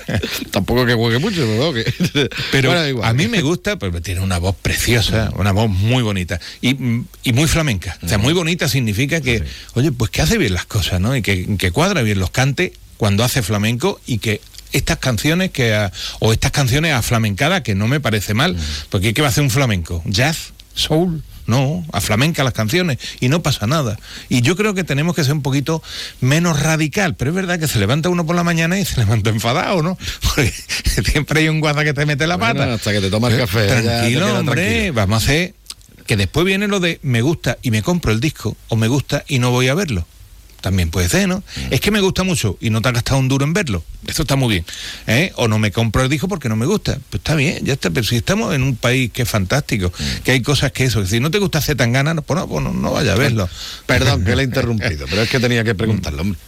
tampoco que juegue mucho, pero, que- Pero Bueno, igual. a mí me gusta, porque tiene una voz preciosa, una voz muy bonita y, mm, y muy flamenca. O sea, muy bonita significa que, oye, pues que hace bien las cosas, ¿no? Y que, que cuadra bien los cante cuando hace flamenco y que estas canciones que a- o estas canciones aflamencadas que no me parece mal, porque ¿qué va a hacer un flamenco? Jazz, soul, no, a flamenca las canciones y no pasa nada. Y yo creo que tenemos que ser un poquito menos radical, pero es verdad que se levanta uno por la mañana y se levanta enfadado, ¿no? Porque siempre hay un guarda que te mete la Bueno, pata. hasta que te tomas Eh, café, te Tranquilo, hombre, tranquilo. vamos a hacer que después viene lo de me gusta y me compro el disco o me gusta y no voy a verlo. También puede ser, ¿no? Es que me gusta mucho y no te has gastado un duro en verlo. Eso está muy bien. ¿eh? O no me compro el disco porque no me gusta. Pues está bien, ya está. Pero si estamos en un país que es fantástico, que hay cosas que eso, que si no te gusta hacer tan ganas, pues no, pues no, no vaya a verlo. Perdón, que le he interrumpido, pero es que tenía que preguntarlo, hombre.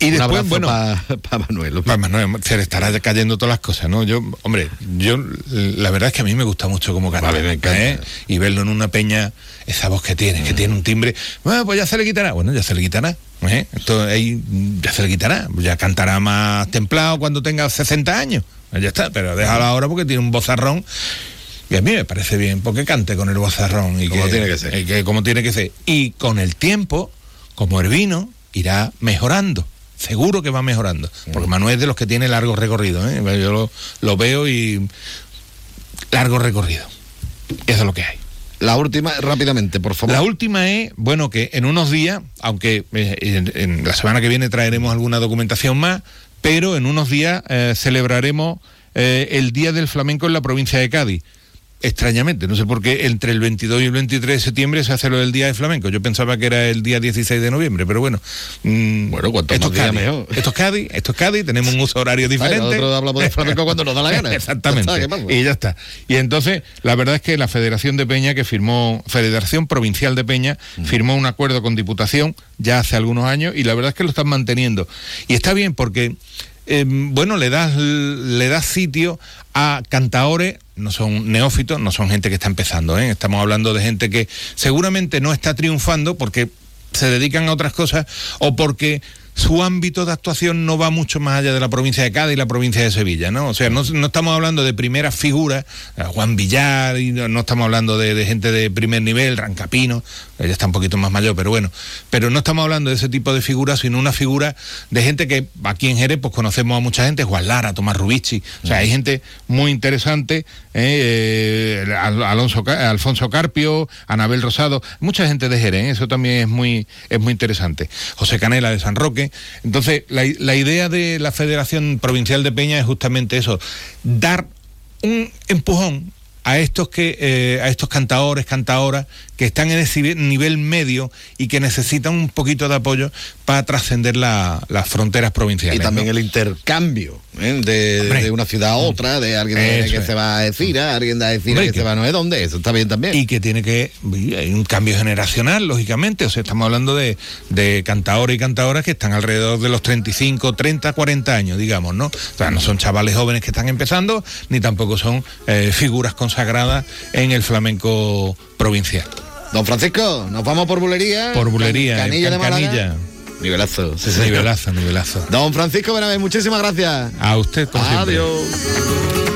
Y Un después, bueno, para Manuel. Pues Manuel, se le estará cayendo todas las cosas, ¿no? Yo, hombre, yo la verdad es que a mí me gusta mucho cómo canta. Vale, me encanta. ¿eh? Y verlo en una peña, esa voz que tiene, que tiene un timbre, bueno, pues ya se le quitará. Bueno, ya se le quitará. ¿Eh? Esto ahí ya se le quitará. Ya cantará más templado cuando tenga 60 años. Ya está, pero déjalo ahora porque tiene un bozarrón. Y a mí me parece bien, porque cante con el bozarrón. Y Como tiene que ser. y que como tiene que ser. Y con el tiempo, como el vino, irá mejorando. Seguro que va mejorando. Porque Manuel es de los que tiene largo recorrido. ¿eh? Yo lo, lo veo y largo recorrido. Eso es lo que hay. La última, rápidamente, por favor. La última es, bueno, que en unos días, aunque eh, en, la semana que viene traeremos alguna documentación más, pero en unos días eh, celebraremos eh, el Día del Flamenco en la provincia de Cádiz. Extrañamente, no sé por qué entre el 22 y el 23 de septiembre se hace lo del Día del Flamenco. Yo pensaba que era el día 16 de noviembre, pero bueno. mm, Bueno, cuanto esto más es Cádiz. mejor. Esto es Cádiz, esto es Cádiz, tenemos un uso horario diferente. nosotros hablamos de flamenco cuando nos da la gana. Exactamente. Y ya está. Y entonces, la verdad es que la Federación de Peña que firmó, Federación Provincial de Peña, Mm. firmó un acuerdo con Diputación ya hace algunos años y la verdad es que lo están manteniendo. Y está bien porque, eh, bueno, le das, le das sitio a cantaores, no son neófitos, no son gente que está empezando, ¿eh? estamos hablando de gente que seguramente no está triunfando porque se dedican a otras cosas o porque su ámbito de actuación no va mucho más allá de la provincia de Cádiz y la provincia de Sevilla, ¿no? O sea, no, estamos hablando de primeras figuras, Juan Villar, no estamos hablando de, de gente de primer nivel, Rancapino, ella está un poquito más mayor, pero bueno, pero no estamos hablando de ese tipo de figuras, sino una figura de gente que aquí en Jerez pues conocemos a mucha gente, Juan Lara, Tomás Rubici, o sea, hay gente muy interesante, eh, eh, Al- Alonso, Alfonso Carpio, Anabel Rosado, mucha gente de Jerez, ¿eh? eso también es muy, es muy interesante. José Canela de San Roque. Entonces, la, la idea de la Federación Provincial de Peña es justamente eso, dar un empujón a estos que eh, a estos cantaores, cantaoras que están en ese nivel medio y que necesitan un poquito de apoyo para trascender la- las fronteras provinciales. Y también ¿no? el intercambio ¿eh? de, de una ciudad a otra, de alguien de que es. se va a decir, alguien de decir Hombre, que, que- se va a no sé dónde, eso está bien también. Y que tiene que. Hay un cambio generacional, lógicamente. O sea, estamos hablando de, de cantadores y cantadoras que están alrededor de los 35, 30, 40 años, digamos, ¿no? O sea, no son chavales jóvenes que están empezando, ni tampoco son eh, figuras consagradas en el flamenco provincial. Don Francisco, nos vamos por bulería. Por bulería, Can- Canilla en de Málaga. Nivelazo. sí. Nivelazo, nivelazo. Don Francisco Benavés, muchísimas gracias. A usted. Adiós.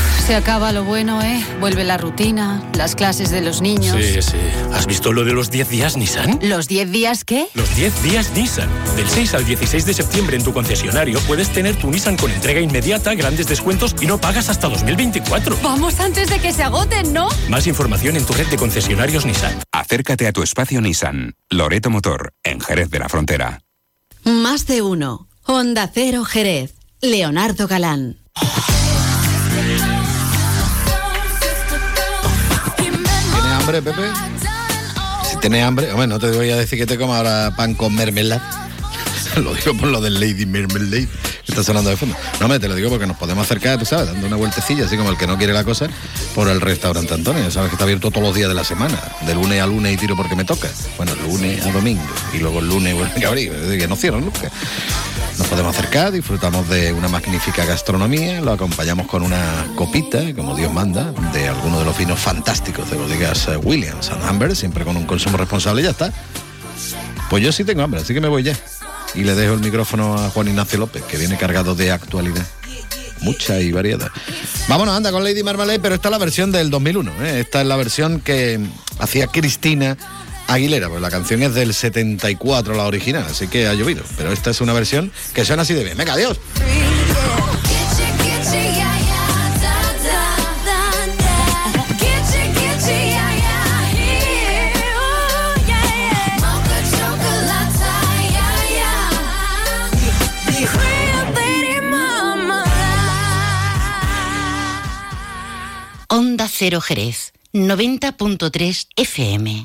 Se acaba lo bueno, ¿eh? Vuelve la rutina, las clases de los niños. Sí, sí. ¿Has visto lo de los 10 días Nissan? ¿Los 10 días qué? Los 10 días Nissan. Del 6 al 16 de septiembre en tu concesionario puedes tener tu Nissan con entrega inmediata, grandes descuentos y no pagas hasta 2024. Vamos antes de que se agoten, ¿no? Más información en tu red de concesionarios Nissan. Acércate a tu espacio Nissan. Loreto Motor, en Jerez de la Frontera. Más de uno. Onda Cero Jerez. Leonardo Galán. Si tienes hambre, hombre, no te voy a decir que te comas ahora pan con mermelada. lo digo por lo del Lady Mermelade que está sonando de fondo. No, hombre, te lo digo porque nos podemos acercar, tú sabes, dando una vueltecilla, así como el que no quiere la cosa, por el restaurante Antonio. Sabes que está abierto todos los días de la semana, de lunes a lunes y tiro porque me toca. Bueno, lunes a domingo y luego el lunes vuelve a abrir, que no cierran nunca. Nos podemos acercar, disfrutamos de una magnífica gastronomía, lo acompañamos con una copita, como Dios manda, de alguno de los vinos fantásticos de bodegas eh, Williams and Amber, siempre con un consumo responsable y ya está. Pues yo sí tengo hambre, así que me voy ya. Y le dejo el micrófono a Juan Ignacio López, que viene cargado de actualidad. Mucha y variada. Vámonos, anda con Lady Marmalade, pero esta es la versión del 2001. ¿eh? Esta es la versión que hacía Cristina Aguilera, pues la canción es del 74, la original, así que ha llovido. Pero esta es una versión que suena así de bien. Venga, adiós. Jerez, 90.3 FM.